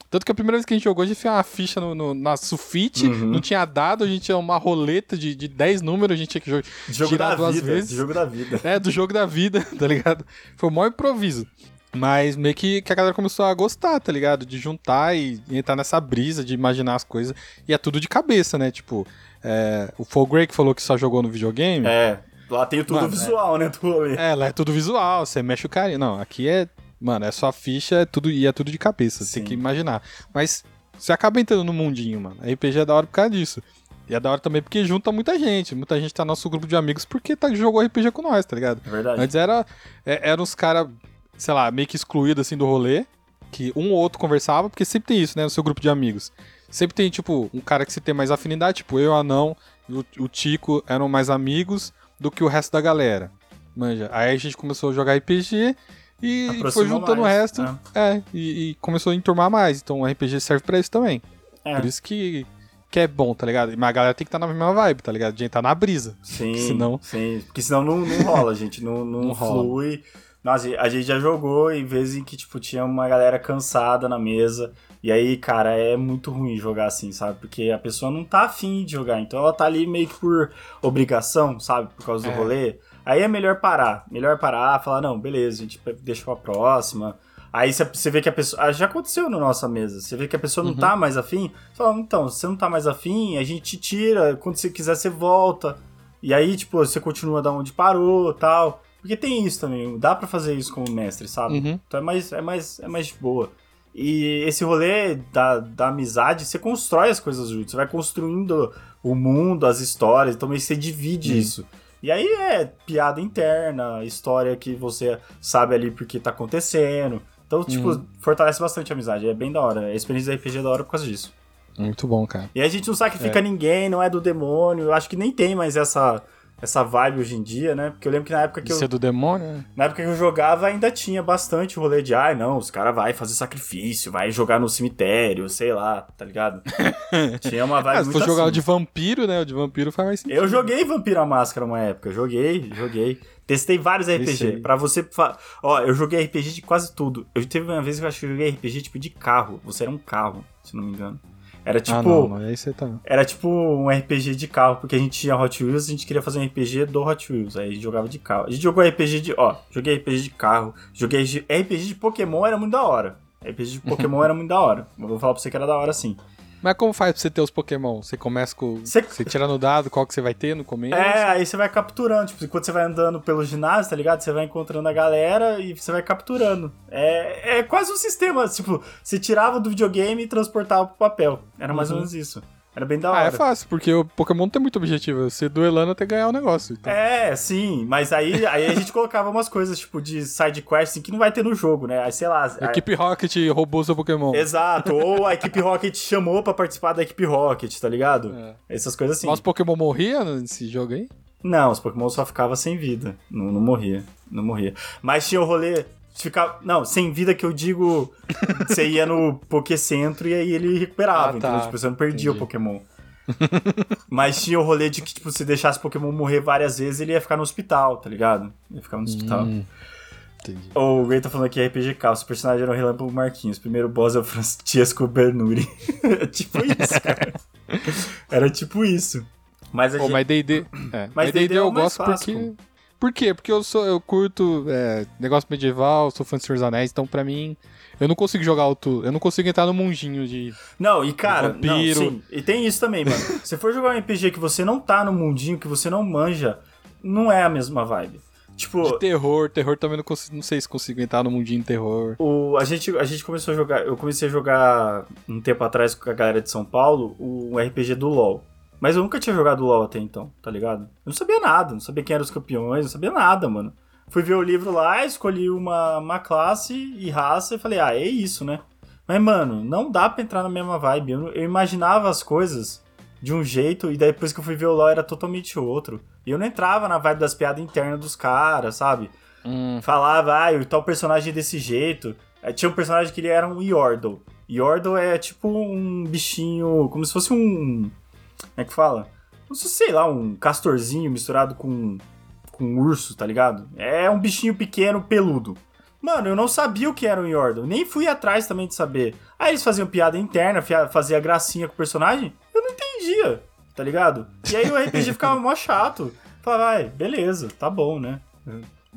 Tanto que a primeira vez que a gente jogou, a gente fez uma ficha no, no na sulfite, uhum. não tinha dado, a gente tinha uma roleta de, de 10 números, a gente tinha que jogar.
Jogo tirar da duas vida, vezes. Jogo da vida.
É, do jogo da vida, tá ligado? Foi o maior improviso. Mas meio que, que a galera começou a gostar, tá ligado? De juntar e, e entrar nessa brisa de imaginar as coisas. E é tudo de cabeça, né? Tipo, é, o Fall Grey que falou que só jogou no videogame.
É, lá tem tudo Mano, visual,
é,
né? Do rolê.
É, lá é tudo visual, você mexe o carinho. Não, aqui é. Mano, é só ficha é tudo, e é tudo de cabeça, você tem que imaginar. Mas você acaba entrando no mundinho, mano. A RPG é da hora por causa disso. E é da hora também porque junta muita gente. Muita gente tá no nosso grupo de amigos porque tá, jogou RPG com nós, tá ligado?
É verdade.
Antes era, é, eram uns caras, sei lá, meio que excluídos assim do rolê. Que um ou outro conversava, porque sempre tem isso, né, no seu grupo de amigos. Sempre tem, tipo, um cara que você tem mais afinidade, tipo, eu, Anão e o, o Tico eram mais amigos do que o resto da galera. Manja. Aí a gente começou a jogar RPG e Aproximou foi juntando mais, o resto. É, é e, e, começou a enturmar mais. Então o RPG serve pra isso também. É. Por isso que, que é bom, tá ligado? Mas a galera tem que estar tá na mesma vibe, tá ligado? De entrar na brisa.
Sim. Senão... Sim, porque senão não, não rola, gente. Não, não, não flui. Rola. Nossa, a gente já jogou em vezes em que, tipo, tinha uma galera cansada na mesa. E aí, cara, é muito ruim jogar assim, sabe? Porque a pessoa não tá afim de jogar. Então ela tá ali meio que por obrigação, sabe? Por causa do é. rolê. Aí é melhor parar. Melhor parar, falar, não, beleza, a gente deixa pra próxima. Aí você vê que a pessoa. Ah, já aconteceu na nossa mesa. Você vê que a pessoa não uhum. tá mais afim. Fala, então, se você não tá mais afim, a gente tira. Quando você quiser, você volta. E aí, tipo, você continua da onde parou tal. Porque tem isso também. Dá para fazer isso como mestre, sabe? Uhum. Então é mais, é mais, é mais de boa. E esse rolê da, da amizade, você constrói as coisas juntos, você vai construindo o mundo, as histórias, então meio que você divide isso. E aí é piada interna, história que você sabe ali porque tá acontecendo. Então, tipo, uhum. fortalece bastante a amizade. É bem da hora. A experiência da RPG é da hora por causa disso.
Muito bom, cara.
E a gente não sacrifica é. ninguém, não é do demônio. Eu acho que nem tem mais essa essa vibe hoje em dia, né? Porque eu lembro que na época que
Isso
eu.
é do demônio, né?
Na época que eu jogava ainda tinha bastante o rolê de, ai, ah, não, os caras vai fazer sacrifício, vai jogar no cemitério, sei lá, tá ligado? tinha uma vibe. Ah,
se for jogar assim. o de vampiro, né? O de vampiro faz mais sentido.
Eu joguei Vampiro a Máscara uma época, joguei, joguei. Testei vários RPG. para você. Fa... Ó, eu joguei RPG de quase tudo. Eu teve uma vez que eu acho que eu joguei RPG tipo de carro. Você era um carro, se não me engano. Era ah, tipo. Ah, não,
aí você tá...
Era tipo um RPG de carro, porque a gente tinha Hot Wheels a gente queria fazer um RPG do Hot Wheels. Aí a gente jogava de carro. A gente jogou RPG de. Ó, joguei RPG de carro. Joguei. RPG de Pokémon era muito da hora. RPG de Pokémon era muito da hora. Eu vou falar pra você que era da hora sim.
Mas como faz pra você ter os Pokémon? Você começa com. Você, você tira no dado qual que você vai ter no começo?
É, aí você vai capturando. Tipo, enquanto você vai andando pelo ginásio, tá ligado? Você vai encontrando a galera e você vai capturando. É, é quase um sistema. Tipo, você tirava do videogame e transportava pro papel. Era mais uhum. ou menos isso. Era bem da hora.
Ah, é fácil, porque o Pokémon tem muito objetivo. Você duelando até ganhar o negócio.
Então. É, sim. Mas aí, aí a gente colocava umas coisas, tipo, de side quest assim, que não vai ter no jogo, né? Aí, sei lá.
A equipe Rocket roubou seu Pokémon.
Exato. Ou a equipe Rocket chamou pra participar da equipe Rocket, tá ligado? É. Essas coisas assim.
Mas Pokémon morria nesse jogo aí?
Não, os Pokémon só ficavam sem vida. Não, não morria. Não morria. Mas tinha o rolê. Ficar, não, sem vida que eu digo. Você ia no Pokécentro e aí ele recuperava.
Ah,
então,
tá.
tipo, você não perdia
Entendi.
o Pokémon. Mas tinha o rolê de que, tipo, se deixasse o Pokémon morrer várias vezes, ele ia ficar no hospital, tá ligado? Ia ficar no hospital.
Hum, entendi.
O Gray tá falando aqui RPG Caos. O personagem era o Relâmpago Marquinhos. O primeiro boss é o Francesco Bernuri. é tipo isso, cara. Era tipo isso. Mas a
Pô,
gente...
mas D&D... É,
Mas
D&D
é
eu gosto
fácil,
porque... Por quê? Porque eu, sou, eu curto é, negócio medieval, sou fã de Senhor dos Anéis, então pra mim... Eu não consigo jogar outro... Eu não consigo entrar no mundinho de...
Não, e cara, não, sim. E tem isso também, mano. Se for jogar um RPG que você não tá no mundinho, que você não manja, não é a mesma vibe. Tipo,
De terror, terror também não consigo, não sei se consigo entrar no mundinho de terror.
o, a, gente, a gente começou a jogar. Eu comecei a jogar um tempo atrás com a galera de São Paulo o RPG do LoL. Mas eu nunca tinha jogado LoL até então, tá ligado? Eu não sabia nada, não sabia quem eram os campeões, não sabia nada, mano. Fui ver o livro lá, escolhi uma, uma classe e raça e falei, ah, é isso, né? Mas, mano, não dá pra entrar na mesma vibe. Eu, eu imaginava as coisas de um jeito e daí depois que eu fui ver o LoL era totalmente outro. E eu não entrava na vibe das piadas internas dos caras, sabe?
Hum,
falava, ah, o tal personagem é desse jeito. Aí tinha um personagem que ele era um Yordle. Yordle é tipo um bichinho, como se fosse um. Como é que fala? Fosse, sei lá, um castorzinho misturado com, com um urso, tá ligado? É um bichinho pequeno, peludo. Mano, eu não sabia o que era um Yordle, nem fui atrás também de saber. Aí eles faziam piada interna, fazia gracinha com o personagem, eu não entendia, tá ligado? E aí o RPG ficava mó chato. Falava, vai, beleza, tá bom, né?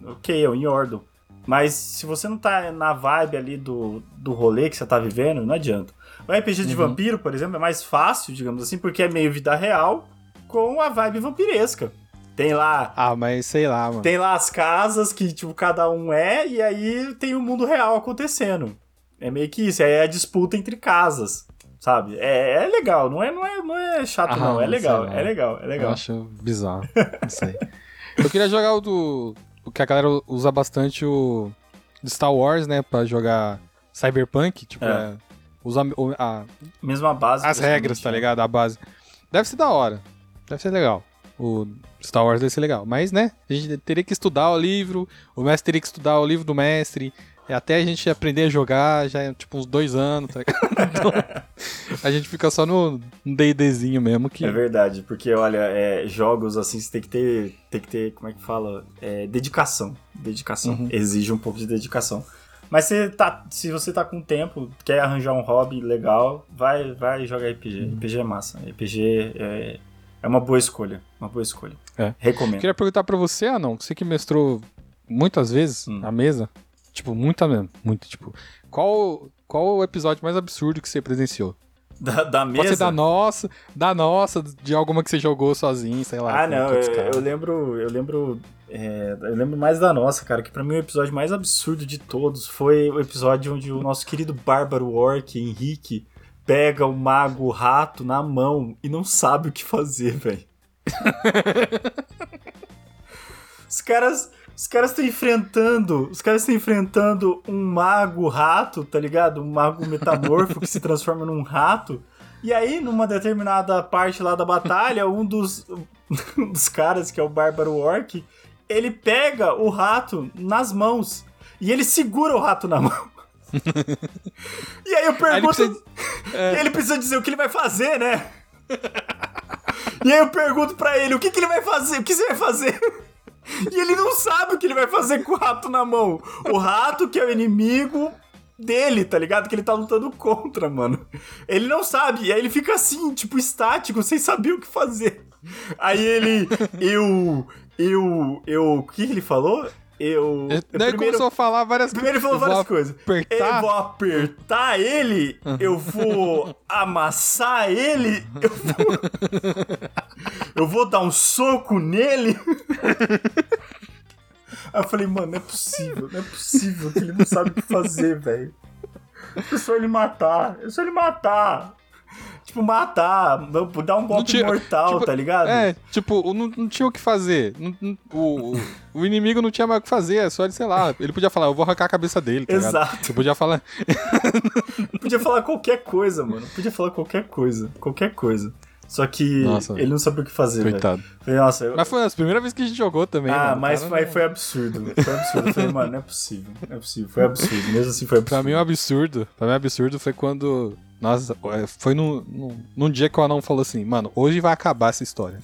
Ok, é um Yordle. Mas se você não tá na vibe ali do, do rolê que você tá vivendo, não adianta. O RPG de
Uhum.
vampiro, por exemplo, é mais fácil, digamos assim, porque é meio vida real com a vibe vampiresca. Tem lá
Ah, mas sei lá, mano.
tem lá as casas que, tipo, cada um é, e aí tem o mundo real acontecendo. É meio que isso, aí é a disputa entre casas, sabe? É, é legal, não é, não é, não é chato,
Ah,
não. É legal, é legal, é
Eu
legal.
acho bizarro. Não sei. Eu queria jogar o do. O que a galera usa bastante o. De Star Wars, né? Pra jogar Cyberpunk. Tipo,
É.
é, usar a-
Mesma base.
as regras, tá ligado? A base. Deve ser da hora. Deve ser legal. O Star Wars deve ser legal. Mas, né? A gente teria que estudar o livro. O mestre teria que estudar o livro do mestre. Até a gente aprender a jogar, já é tipo uns dois anos, tá? Então, a gente fica só no no D&Dzinho mesmo que...
É verdade, porque olha, é, jogos assim você tem que ter, tem que ter, como é que fala? É, dedicação. Dedicação.
Uhum.
Exige um pouco de dedicação. Mas você tá, se você tá com tempo, quer arranjar um hobby legal, vai, vai jogar RPG.
Uhum.
RPG é massa. RPG é, é uma boa escolha. Uma boa escolha.
É.
Recomendo.
Queria perguntar pra você, ah não, você que mestrou muitas vezes
Hum.
a mesa, tipo, muita mesmo, muito, tipo, qual, qual o episódio mais absurdo que você presenciou?
Da, da
Pode ser
mesa.
da nossa, da nossa, de alguma que você jogou sozinho, sei lá.
Ah, não, eu, eu lembro, eu lembro, é, eu lembro mais da nossa, cara, que pra mim o episódio mais absurdo de todos foi o episódio onde o nosso querido bárbaro orc, Henrique, pega o mago rato na mão e não sabe o que fazer, velho. os caras, os caras estão enfrentando, os caras estão enfrentando um mago rato, tá ligado? Um mago metamorfo que se transforma num rato. E aí, numa determinada parte lá da batalha, um dos, um dos caras, que é o Bárbaro Orc, ele pega o rato nas mãos. E ele segura o rato na mão. e aí eu
Aí ele
pergunto.
precisa-
E ele precisa dizer o que ele vai fazer, né? e aí eu pergunto pra ele, o que, que ele vai fazer? O que você vai fazer? E ele não sabe o que ele vai fazer com o rato na mão. O rato que é o inimigo dele, tá ligado? Que ele tá lutando contra, mano. Ele não sabe. E aí ele fica assim, tipo, estático, sem saber o que fazer. Aí ele. Eu. Eu. Eu. O que, que ele falou? Eu. Eu
daí ele começou a falar várias
Primeiro ele falou várias coisas.
apertar.
Eu vou apertar ele, eu vou amassar ele, eu vou. Eu vou dar um soco nele. Aí eu falei, mano, não é possível, não é possível que ele não sabe o que fazer, velho. É só ele matar, é só ele matar. Tipo, matar, dar um golpe
tinha-
mortal,
tipo,
tá ligado?
É, tipo, não, não tinha o que fazer. Não- não- o, o, inimigo não tinha mais o que fazer, é só ele, sei lá. Ele podia falar, eu vou arrancar a cabeça dele, tá ligado?
Exato.
Ele podia falar.
Podia falar qualquer coisa, mano. Podia falar qualquer coisa. Qualquer coisa. Só que
Nossa,
ele não sabia o que fazer.
Coitado.
Falei, Nossa, eu...
Mas foi a primeira vez que a gente jogou também.
Ah,
mano.
mas
Cara,
foi,
não-
foi absurdo. Foi absurdo. Eu falei, mano, não é possível. Não é possível. Foi absurdo. Mesmo assim foi absurdo.
Pra mim, um absurdo. Pra mim, um absurdo foi quando. Nossa, é, foi num, num, num dia que o anão falou assim: Mano, hoje vai acabar essa história.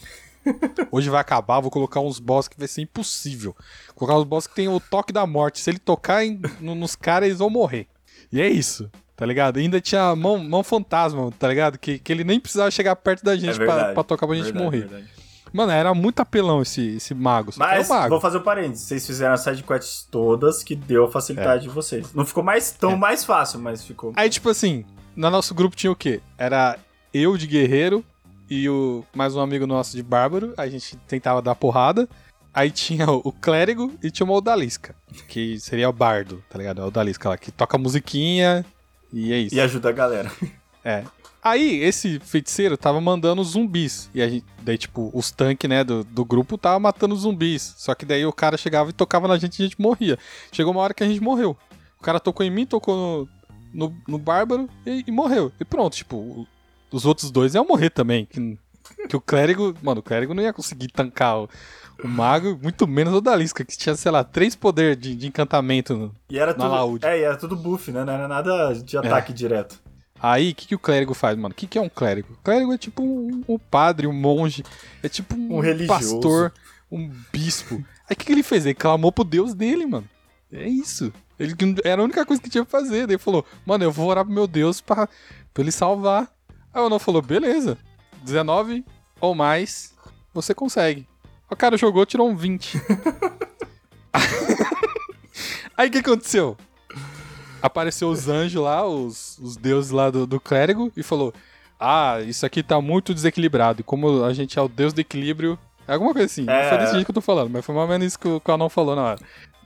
Hoje vai acabar, vou colocar uns boss que vai ser impossível. Colocar uns boss que tem o toque da morte. Se ele tocar em- no- nos caras, eles vão morrer. E é isso, tá ligado? E ainda tinha mão, mão fantasma, tá ligado? Que, que ele nem precisava chegar perto da
É
gente pra,
verdade.
pra tocar pra gente
Verdade,
morrer.
verdade.
Mano, era muito apelão esse, esse mago.
Mas,
o mago.
vou fazer o um parênteses. Vocês fizeram as sidequests todas que deu a facilidade de vocês. Não ficou mais tão
É.
mais fácil, mas ficou.
Aí, tipo assim, no nosso grupo tinha o quê? Era eu de guerreiro e o mais um amigo nosso de bárbaro. A gente tentava dar porrada. Aí tinha o, clérigo e tinha uma odalisca, que seria o bardo, tá ligado? A odalisca lá, que toca musiquinha e é isso.
E ajuda a galera.
É. Aí, esse feiticeiro tava mandando zumbis. E a gente, daí, tipo, os tanques, né, do, do grupo tava matando zumbis. Só que daí o cara chegava e tocava na gente e a gente morria. Chegou uma hora que a gente morreu. O cara tocou em mim, tocou no, no, no bárbaro e, e morreu. E pronto, tipo, os outros dois iam morrer também. Que, que o clérigo, mano, o clérigo não ia conseguir tancar o, o mago, muito menos o Dalisca, que tinha, sei lá, três poderes de, de encantamento. no-
E era
Na
tudo. É, e era tudo buff, né? Não era nada de
É.
ataque direto.
Aí, o que, que o clérigo faz, mano? O que, que é um clérigo? O clérigo é tipo um, um padre, um monge, é tipo um,
Um
pastor, um bispo. Aí o que, que ele fez? Ele clamou pro Deus dele, mano. É isso. Ele era a única coisa que tinha pra fazer. Daí ele falou, mano, eu vou orar pro meu Deus pra, pra ele salvar. Aí o Anão falou, beleza. 19 ou mais, você consegue. O cara jogou, tirou um 20. Aí o que aconteceu? Apareceu os anjos lá, os, os deuses lá do, do clérigo, e falou: Ah, isso aqui tá muito desequilibrado. E como a gente é o deus do equilíbrio. é Alguma coisa assim. Não
É.
foi desse jeito que eu tô falando, mas foi mais ou menos isso que o, que o anão falou na hora.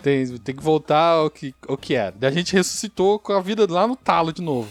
Tem, tem que voltar ao que, ao que era. Daí a gente ressuscitou com a vida lá no talo de novo.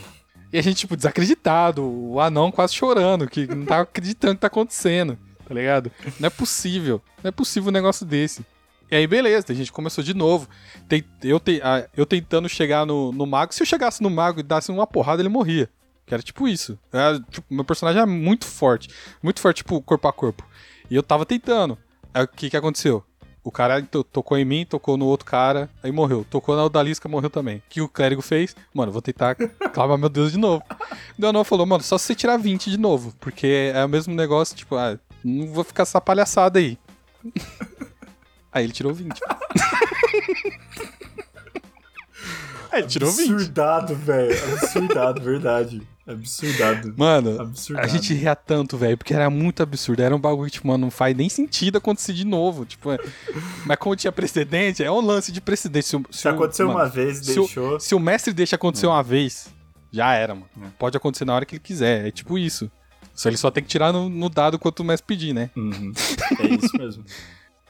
E a gente, tipo, desacreditado, o anão quase chorando, que não tava acreditando que tá acontecendo, tá ligado? Não é possível, não é possível um negócio desse. E aí, beleza, a gente começou de novo. Tem- eu, te- eu tentando chegar no, no mago. Se eu chegasse no mago e dasse uma porrada, ele morria. Que era tipo isso. Era, tipo, meu personagem é muito forte. Muito forte, tipo, corpo a corpo. E eu tava tentando. Aí o que que aconteceu? O cara to- tocou em mim, tocou no outro cara, aí morreu. Tocou na Odalisca, morreu também. O que o clérigo fez? Mano, vou tentar clamar meu Deus de novo. O anão falou, mano, só se você tirar 20 de novo. Porque é o mesmo negócio, tipo, ah, não vou ficar essa palhaçada aí. Aí ele tirou 20. ele tirou 20.
Absurdado, velho. Absurdado, verdade. Absurdado.
Mano,
Absurdado.
a gente ria tanto, velho, porque era muito absurdo. Era um bagulho, tipo, mano, não faz nem sentido acontecer de novo. Tipo, é- mas como tinha precedente, é um lance de precedente. Se, o- se
Se
o-
aconteceu
mano,
uma vez,
se o-
deixou.
Se o mestre deixa acontecer uma vez, já era, mano.
É.
Pode acontecer na hora que ele quiser. É tipo isso. Só ele só tem que tirar no, no dado quanto o mestre pedir, né?
Uhum. É isso mesmo.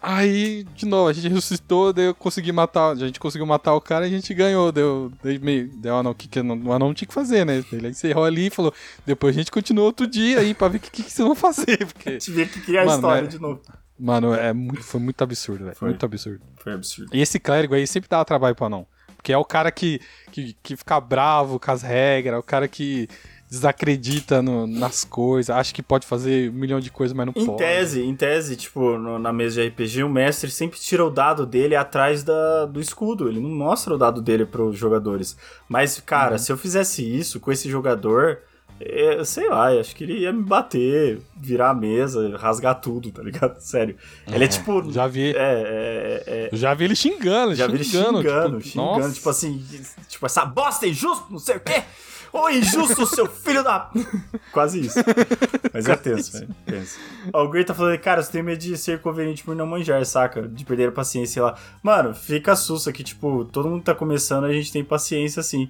Aí, de novo, a gente ressuscitou, daí eu consegui matar. A gente conseguiu matar o cara e a gente ganhou. Deu, deu meio. Deu anão, o que, que o anão- tinha que fazer, né? Ele encerrou ali e falou: depois a gente continua outro dia aí pra ver o que, que, que vocês vão fazer. Porque,
Tive que criar a história
é-
de novo.
mano, é muito, foi muito absurdo, velho.
Foi.
Muito absurdo.
Foi absurdo.
E esse clérigo aí sempre dava trabalho pro anão. Porque é o cara que, que, que fica bravo com as regras, é o cara que desacredita no- nas coisas, acha que pode fazer um milhão de coisas, mas não
Em
pode.
tese, em tese, tipo, no- na mesa de RPG, o mestre sempre tira o dado dele atrás da, do escudo. Ele não mostra o dado dele pros jogadores. Mas, cara,
Uhum.
se eu fizesse isso com esse jogador, é, sei lá, acho que ele ia me bater, virar a mesa, rasgar tudo, tá ligado? Sério. Ele é tipo.
Já vi,
É, é, é,
eu já vi ele xingando,
Já vi ele
xingando.
xingando,
tipo,
xingando, tipo assim, tipo, essa bosta é injusto, não sei o quê. Ô, injusto, seu filho da. Quase isso. Mas é tenso, velho. Tenso. Ó, o Gray tá falando, cara, você tem medo de ser conveniente por não manjar, saca? De perder a paciência, lá. Mano, fica sussa que, tipo, todo mundo tá começando, a gente tem paciência, assim.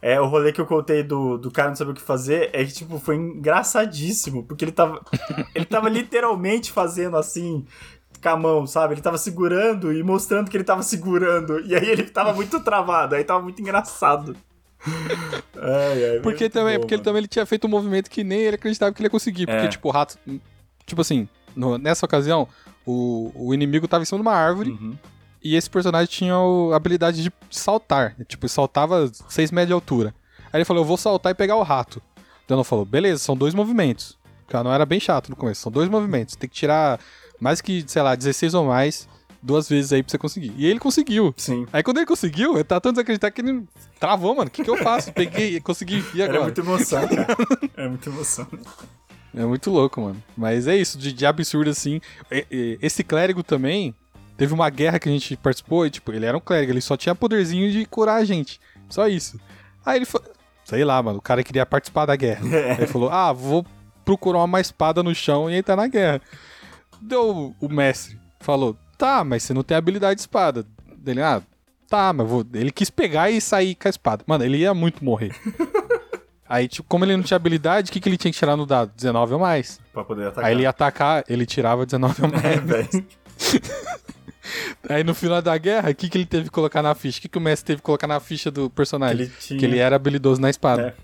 É, o rolê que eu contei do, do cara não saber o que fazer é que, tipo, foi engraçadíssimo, porque ele tava. ele tava literalmente fazendo assim com a mão, sabe? Ele tava segurando e mostrando que ele tava segurando. E aí ele tava muito travado, aí tava muito engraçado. Ai, ai,
Porque também,
bom,
porque ele também ele tinha feito um movimento que nem ele acreditava que ele ia conseguir. Porque,
É.
tipo, o rato. Tipo assim, no- nessa ocasião, o, o inimigo tava em cima de uma árvore
Uhum.
e esse personagem tinha a habilidade de saltar. Tipo, saltava 6 metros de altura. Aí ele falou: Eu vou saltar e pegar o rato. Dano falou: Beleza, são dois movimentos. Porque o anão era bem chato no começo. São dois movimentos. Tem que tirar mais que, sei lá, 16 ou mais duas vezes aí pra você conseguir. E ele conseguiu.
Sim.
Aí quando ele conseguiu, eu tava tão desacreditado que ele travou, mano. O que, que eu faço? Peguei, consegui e agora?
Era muita emoção, cara. É muita emoção.
É muito louco, mano. Mas é isso, de, de absurdo assim. E- e- Esse clérigo também. Teve uma guerra que a gente participou e, tipo, ele era um clérigo, ele só tinha poderzinho de curar a gente. Só isso. Aí ele falou. Sei lá, mano, o cara queria participar da guerra. Aí ele falou: Ah, vou procurar uma espada no chão e entrar na guerra. Deu o mestre. Falou: Tá, mas você não tem habilidade de espada. Ele, ah, tá, mas vou. Ele quis pegar e sair com a espada. Mano, ele ia muito morrer. Aí, tipo, como ele não tinha habilidade, o que, que ele tinha que tirar no dado? 19 ou mais.
Pra poder atacar.
Aí ele ia atacar, ele tirava 19 ou mais.
É, velho.
Aí no final da guerra, o que, que ele teve que colocar na ficha? O que, que o mestre teve que colocar na ficha do personagem?
Ele tinha...
Que ele era habilidoso na espada.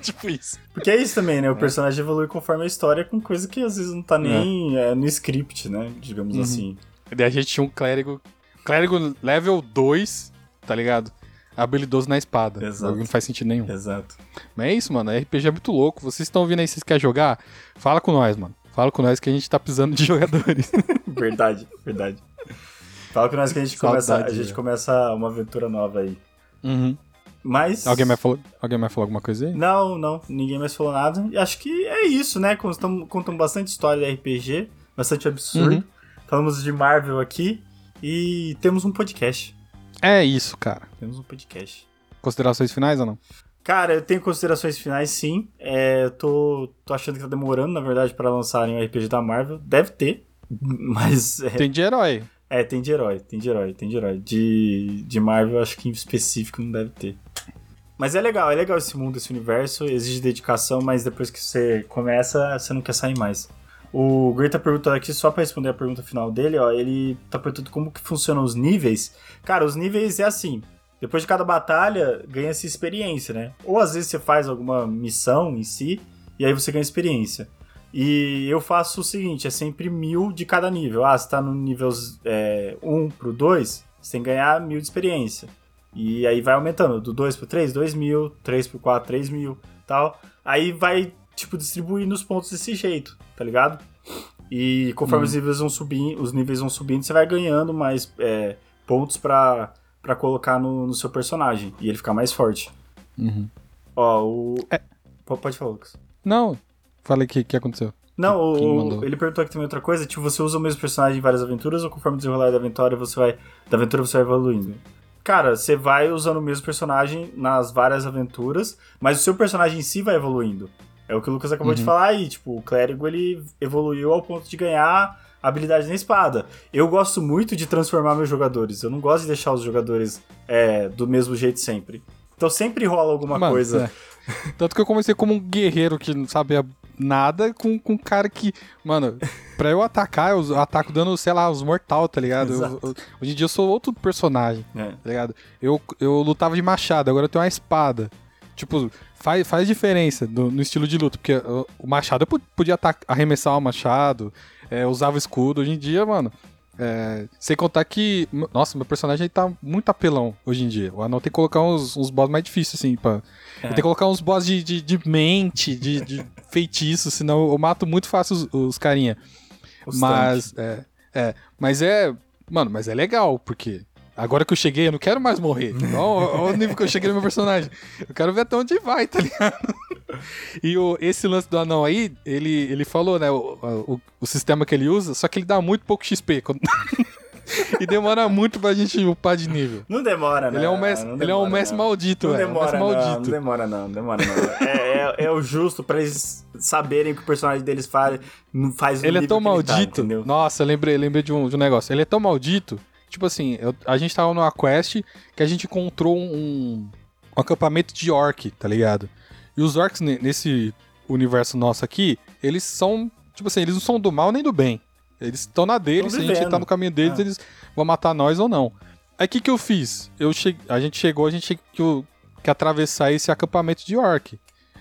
tipo isso.
Porque é isso também, né? O personagem evolui conforme a história com coisa que às vezes não tá nem é, no script, né? Digamos
Uhum.
assim.
Daí a gente tinha um clérigo. Clérigo level 2, tá ligado? Habilidoso na espada.
Exato.
Não faz sentido nenhum.
Exato.
Mas é isso, mano. RPG é muito louco. Vocês estão ouvindo aí, vocês querem jogar? Fala com nós, mano. Fala com nós que a gente tá precisando de jogadores.
Verdade, verdade. Fala com nós que a gente, começa,
Saudade,
a gente
velho.
começa uma aventura nova aí.
uhum.
Mas.
Alguém mais falou, alguém mais falou alguma coisa aí?
Não, não, ninguém mais falou nada. E acho que é isso, né? Contam, contam bastante história de RPG, bastante absurdo.
Uhum.
Falamos de Marvel aqui e temos um podcast.
É isso, cara.
Temos um podcast.
Considerações finais ou não?
Cara, eu tenho considerações finais, sim. É, eu tô, tô achando que tá demorando, na verdade, pra lançarem o RPG da Marvel. Deve ter, mas é,
Tem de herói.
é, tem de herói, tem de herói, tem de herói. De, de Marvel, acho que em específico não deve ter. Mas é legal, é legal esse mundo, esse universo, exige dedicação, mas depois que você começa, você não quer sair mais. O Gray tá perguntando aqui, só pra responder a pergunta final dele, ó, ele tá perguntando como que funcionam os níveis. Cara, os níveis é assim, depois de cada batalha, ganha-se experiência, né? Ou às vezes você faz alguma missão em si, e aí você ganha experiência. E eu faço o seguinte, é sempre mil de cada nível. Ah, você tá no nível 1 pro 2, você tem que ganhar mil de experiência. E aí vai aumentando, do 2 pro 3, 2 mil, 3 pro 4, 3 mil, tal. Aí vai, tipo, distribuindo os pontos desse jeito, tá ligado? E conforme
Hum.
os níveis vão subindo, os níveis vão subindo, você vai ganhando mais é, pontos pra, pra colocar no, no seu personagem. E ele ficar mais forte.
Uhum.
Ó, o...
É.
Pode falar, Lucas.
Não, falei que que aconteceu.
Não, o- ele perguntou aqui também outra coisa, tipo, você usa o mesmo personagem em várias aventuras ou conforme o desenrolar da aventura você vai da aventura você vai evoluindo? Cara, você vai usando o mesmo personagem nas várias aventuras, mas o seu personagem em si vai evoluindo. É o que o Lucas acabou de
Uhum.
falar aí, tipo, o clérigo ele evoluiu ao ponto de ganhar habilidade na espada. Eu gosto muito de transformar meus jogadores, eu não gosto de deixar os jogadores é, do mesmo jeito sempre. Então sempre rola alguma
Mano,
coisa.
é. Tanto que eu comecei como um guerreiro que não sabia nada com, com um cara que. Mano, pra eu atacar, eu ataco dando, sei lá, os mortal, tá ligado? Eu- eu- hoje em dia eu sou outro personagem,
É.
tá ligado? Eu, eu lutava de machado, agora eu tenho uma espada. Tipo, faz, faz diferença no, no estilo de luta, porque uh, o machado eu po- podia atacar, arremessar o machado, é, usava escudo. Hoje em dia, mano. É, sem contar que. Nossa, meu personagem tá muito apelão hoje em dia. O anão tem que colocar uns, uns boss mais difíceis, assim, pra.
É.
Tem que colocar uns boss de, de, de mente, de, de feitiço, senão eu mato muito fácil os, os carinha.
Os
Mas. É, é. Mas é. Mano, mas é legal, porque. Agora que eu cheguei, eu não quero mais morrer. Olha o nível que eu cheguei no meu personagem. Eu quero ver até onde vai, tá ligado? E o, esse lance do anão aí, ele, ele falou, né? O, o, o sistema que ele usa, só que ele dá muito pouco XP. quando- e demora muito pra gente upar de nível.
Não demora, né?
Ele é um mestre, ele é um
demora,
mestre
não.
maldito,
Não
velho. um
demora,
mestre
não,
maldito.
não demora não, não demora não. É, é, é o justo pra eles saberem que o personagem deles faz, faz
Ele é tão
que ele tá,
maldito. Nossa, lembrei, lembrei de um, de um negócio. Ele é tão maldito. Tipo assim, eu- a gente tava numa quest que a gente encontrou um, um acampamento de orc, tá ligado? E os orcs ne- nesse universo nosso aqui, eles são. Tipo assim, eles não são do mal nem do bem. Eles estão na deles, se a gente tá no caminho deles,
Ah.
eles vão matar nós ou não. Aí o que, que eu fiz? Eu che... A gente chegou, a gente tinha que, o- que atravessar esse acampamento de orc.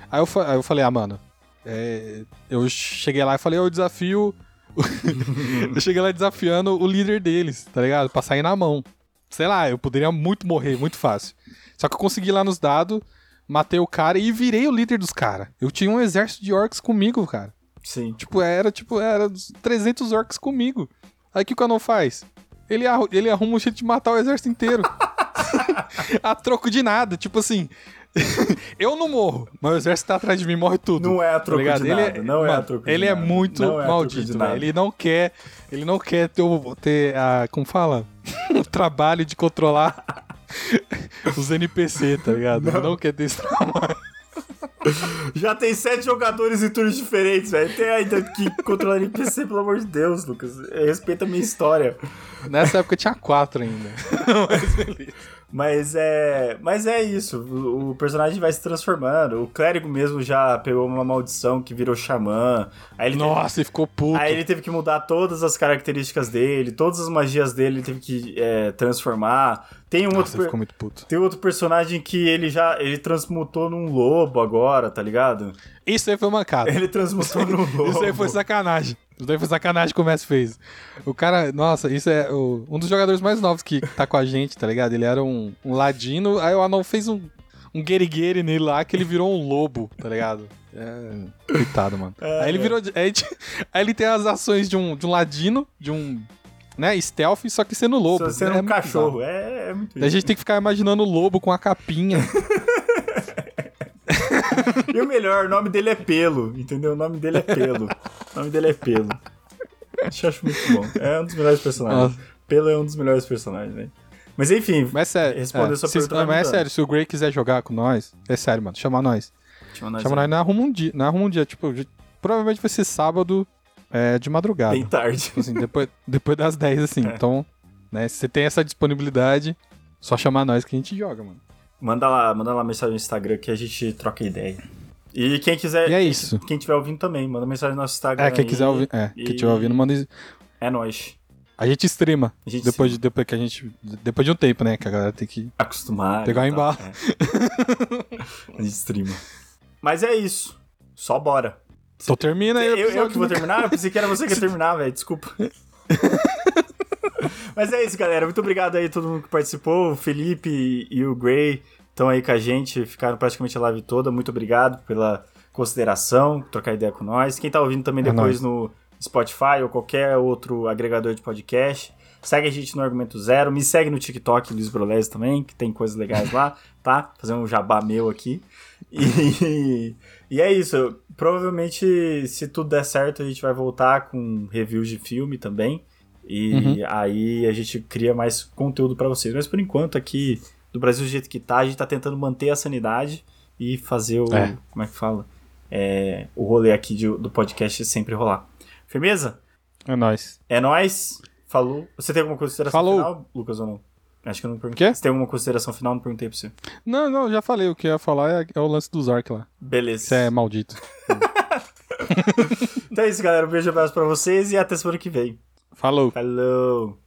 Aí eu, fa- aí eu falei, ah, mano, é, eu cheguei lá e falei, eu desafio. eu cheguei lá desafiando o líder deles, tá ligado? Pra sair na mão. Sei lá, eu poderia muito morrer, muito fácil. Só que eu consegui lá nos dados, matei o cara e virei o líder dos caras. Eu tinha um exército de orcs comigo, cara.
Sim.
Tipo, era, tipo, era 300 orcs comigo. Aí o que o Canon faz? Ele, arru- ele arruma um jeito de matar o exército inteiro. a troco de nada. Tipo assim, eu não morro, mas o exército tá atrás de mim, morre tudo.
Não é a troco
ligado?
de
ele
nada. não é a troco
Ele é
nada.
muito
Não é
maldito, velho. Ele não quer. Ele não quer ter, ter a. Como fala? o trabalho de controlar os NPC, tá ligado? Ele não quer ter esse trabalho.
Já tem sete jogadores em turnos diferentes, velho. Tem ainda que controlar NPC, pelo amor de Deus, Lucas. Respeita a minha história.
Nessa época tinha quatro ainda. Mas beleza.
Mas é, mas é isso. O, o personagem vai se transformando. O clérigo mesmo já pegou uma maldição que virou xamã. Aí ele, teve,
Nossa, ele ficou puto.
aí ele teve que mudar todas as características dele, todas as magias dele ele teve que é, transformar. Tem um
Nossa,
outro tem outro personagem que ele já ele transmutou num lobo agora, tá ligado?
Isso aí foi mancada.
Ele transmutou num lobo.
Isso aí foi sacanagem. Isso aí foi sacanagem que o Messi fez. O cara, nossa, isso é o- um dos jogadores mais novos que tá com a gente, tá ligado? Ele era um, um ladino, aí o Anão fez um, um guerigueire nele lá que ele virou um lobo, tá ligado? É. Coitado, mano.
É,
aí ele
é.
virou. Aí, aí ele tem as ações de um, de um ladino, de um. Né, stealth, só que sendo lobo.
Só sendo
É
um
muito
cachorro. É, é muito
Daí A gente tem que ficar imaginando o lobo com a capinha.
E o melhor, o nome dele é Pelo, entendeu? O nome dele é Pelo. O nome dele é Pelo. Isso eu acho muito bom. É um dos melhores personagens. Pelo é um dos melhores personagens, né? Mas enfim,
Mas é sério.
Responder
é,
sua
se-
pergunta
mas é sério, se o Gray quiser jogar com nós, é sério, mano, chama nós.
chama nós
Chama nós, não arruma um dia. Não arruma um dia. Tipo, provavelmente vai ser sábado é, de madrugada.
bem tarde.
Tipo assim, depois, depois das 10, assim.
É.
Então, né, se você tem essa disponibilidade, só chamar nós que a gente joga, mano.
Manda lá, manda lá mensagem no Instagram que a gente troca ideia. E quem quiser.
E é isso.
Quem estiver ouvindo também, manda mensagem no nosso Instagram.
É, quem quiser ouvir. É,
e-
quem estiver ouvindo, manda.
É nóis.
A gente streama.
A gente
Depois, de, depois que a gente. Depois de um tempo, né? Que a galera tem que.
acostumar.
Pegar o embalo.
É. a gente streama. Mas é isso. Só bora.
Então termina aí.
Eu, eu
episódio,
que vou terminar? Eu pensei que era você que ia terminar, velho. Desculpa. Mas é isso, galera. Muito obrigado aí a todo mundo que participou. O Felipe e o Gray estão aí com a gente. Ficaram praticamente a live toda. Muito obrigado pela consideração, trocar ideia com nós. Quem tá ouvindo também
É
depois no Spotify ou qualquer outro agregador de podcast. Segue a gente no Argumento Zero. Me segue no TikTok, Luiz Brolese também, que tem coisas legais lá, tá? Fazer um jabá meu aqui. E, e é isso. Provavelmente, se tudo der certo, a gente vai voltar com reviews de filme também. E
Uhum.
aí a gente cria mais conteúdo pra vocês. Mas por enquanto, aqui do Brasil do jeito que tá, a gente tá tentando manter a sanidade e fazer o.
É.
Como é que fala? É, o rolê aqui de- do podcast sempre rolar. Firmeza?
É nóis.
É nóis. Falou. Você tem alguma consideração
Falou.
final, Lucas, ou não? Acho que eu não perguntei.
Quê?
Você tem alguma consideração final? Não perguntei pra você.
Não, não, já falei. O que eu ia falar é, é o lance do Zark lá.
Beleza.
Isso é maldito.
Então é isso, galera. Um beijo e abraço pra vocês e até semana que vem.
Falou.
Falou!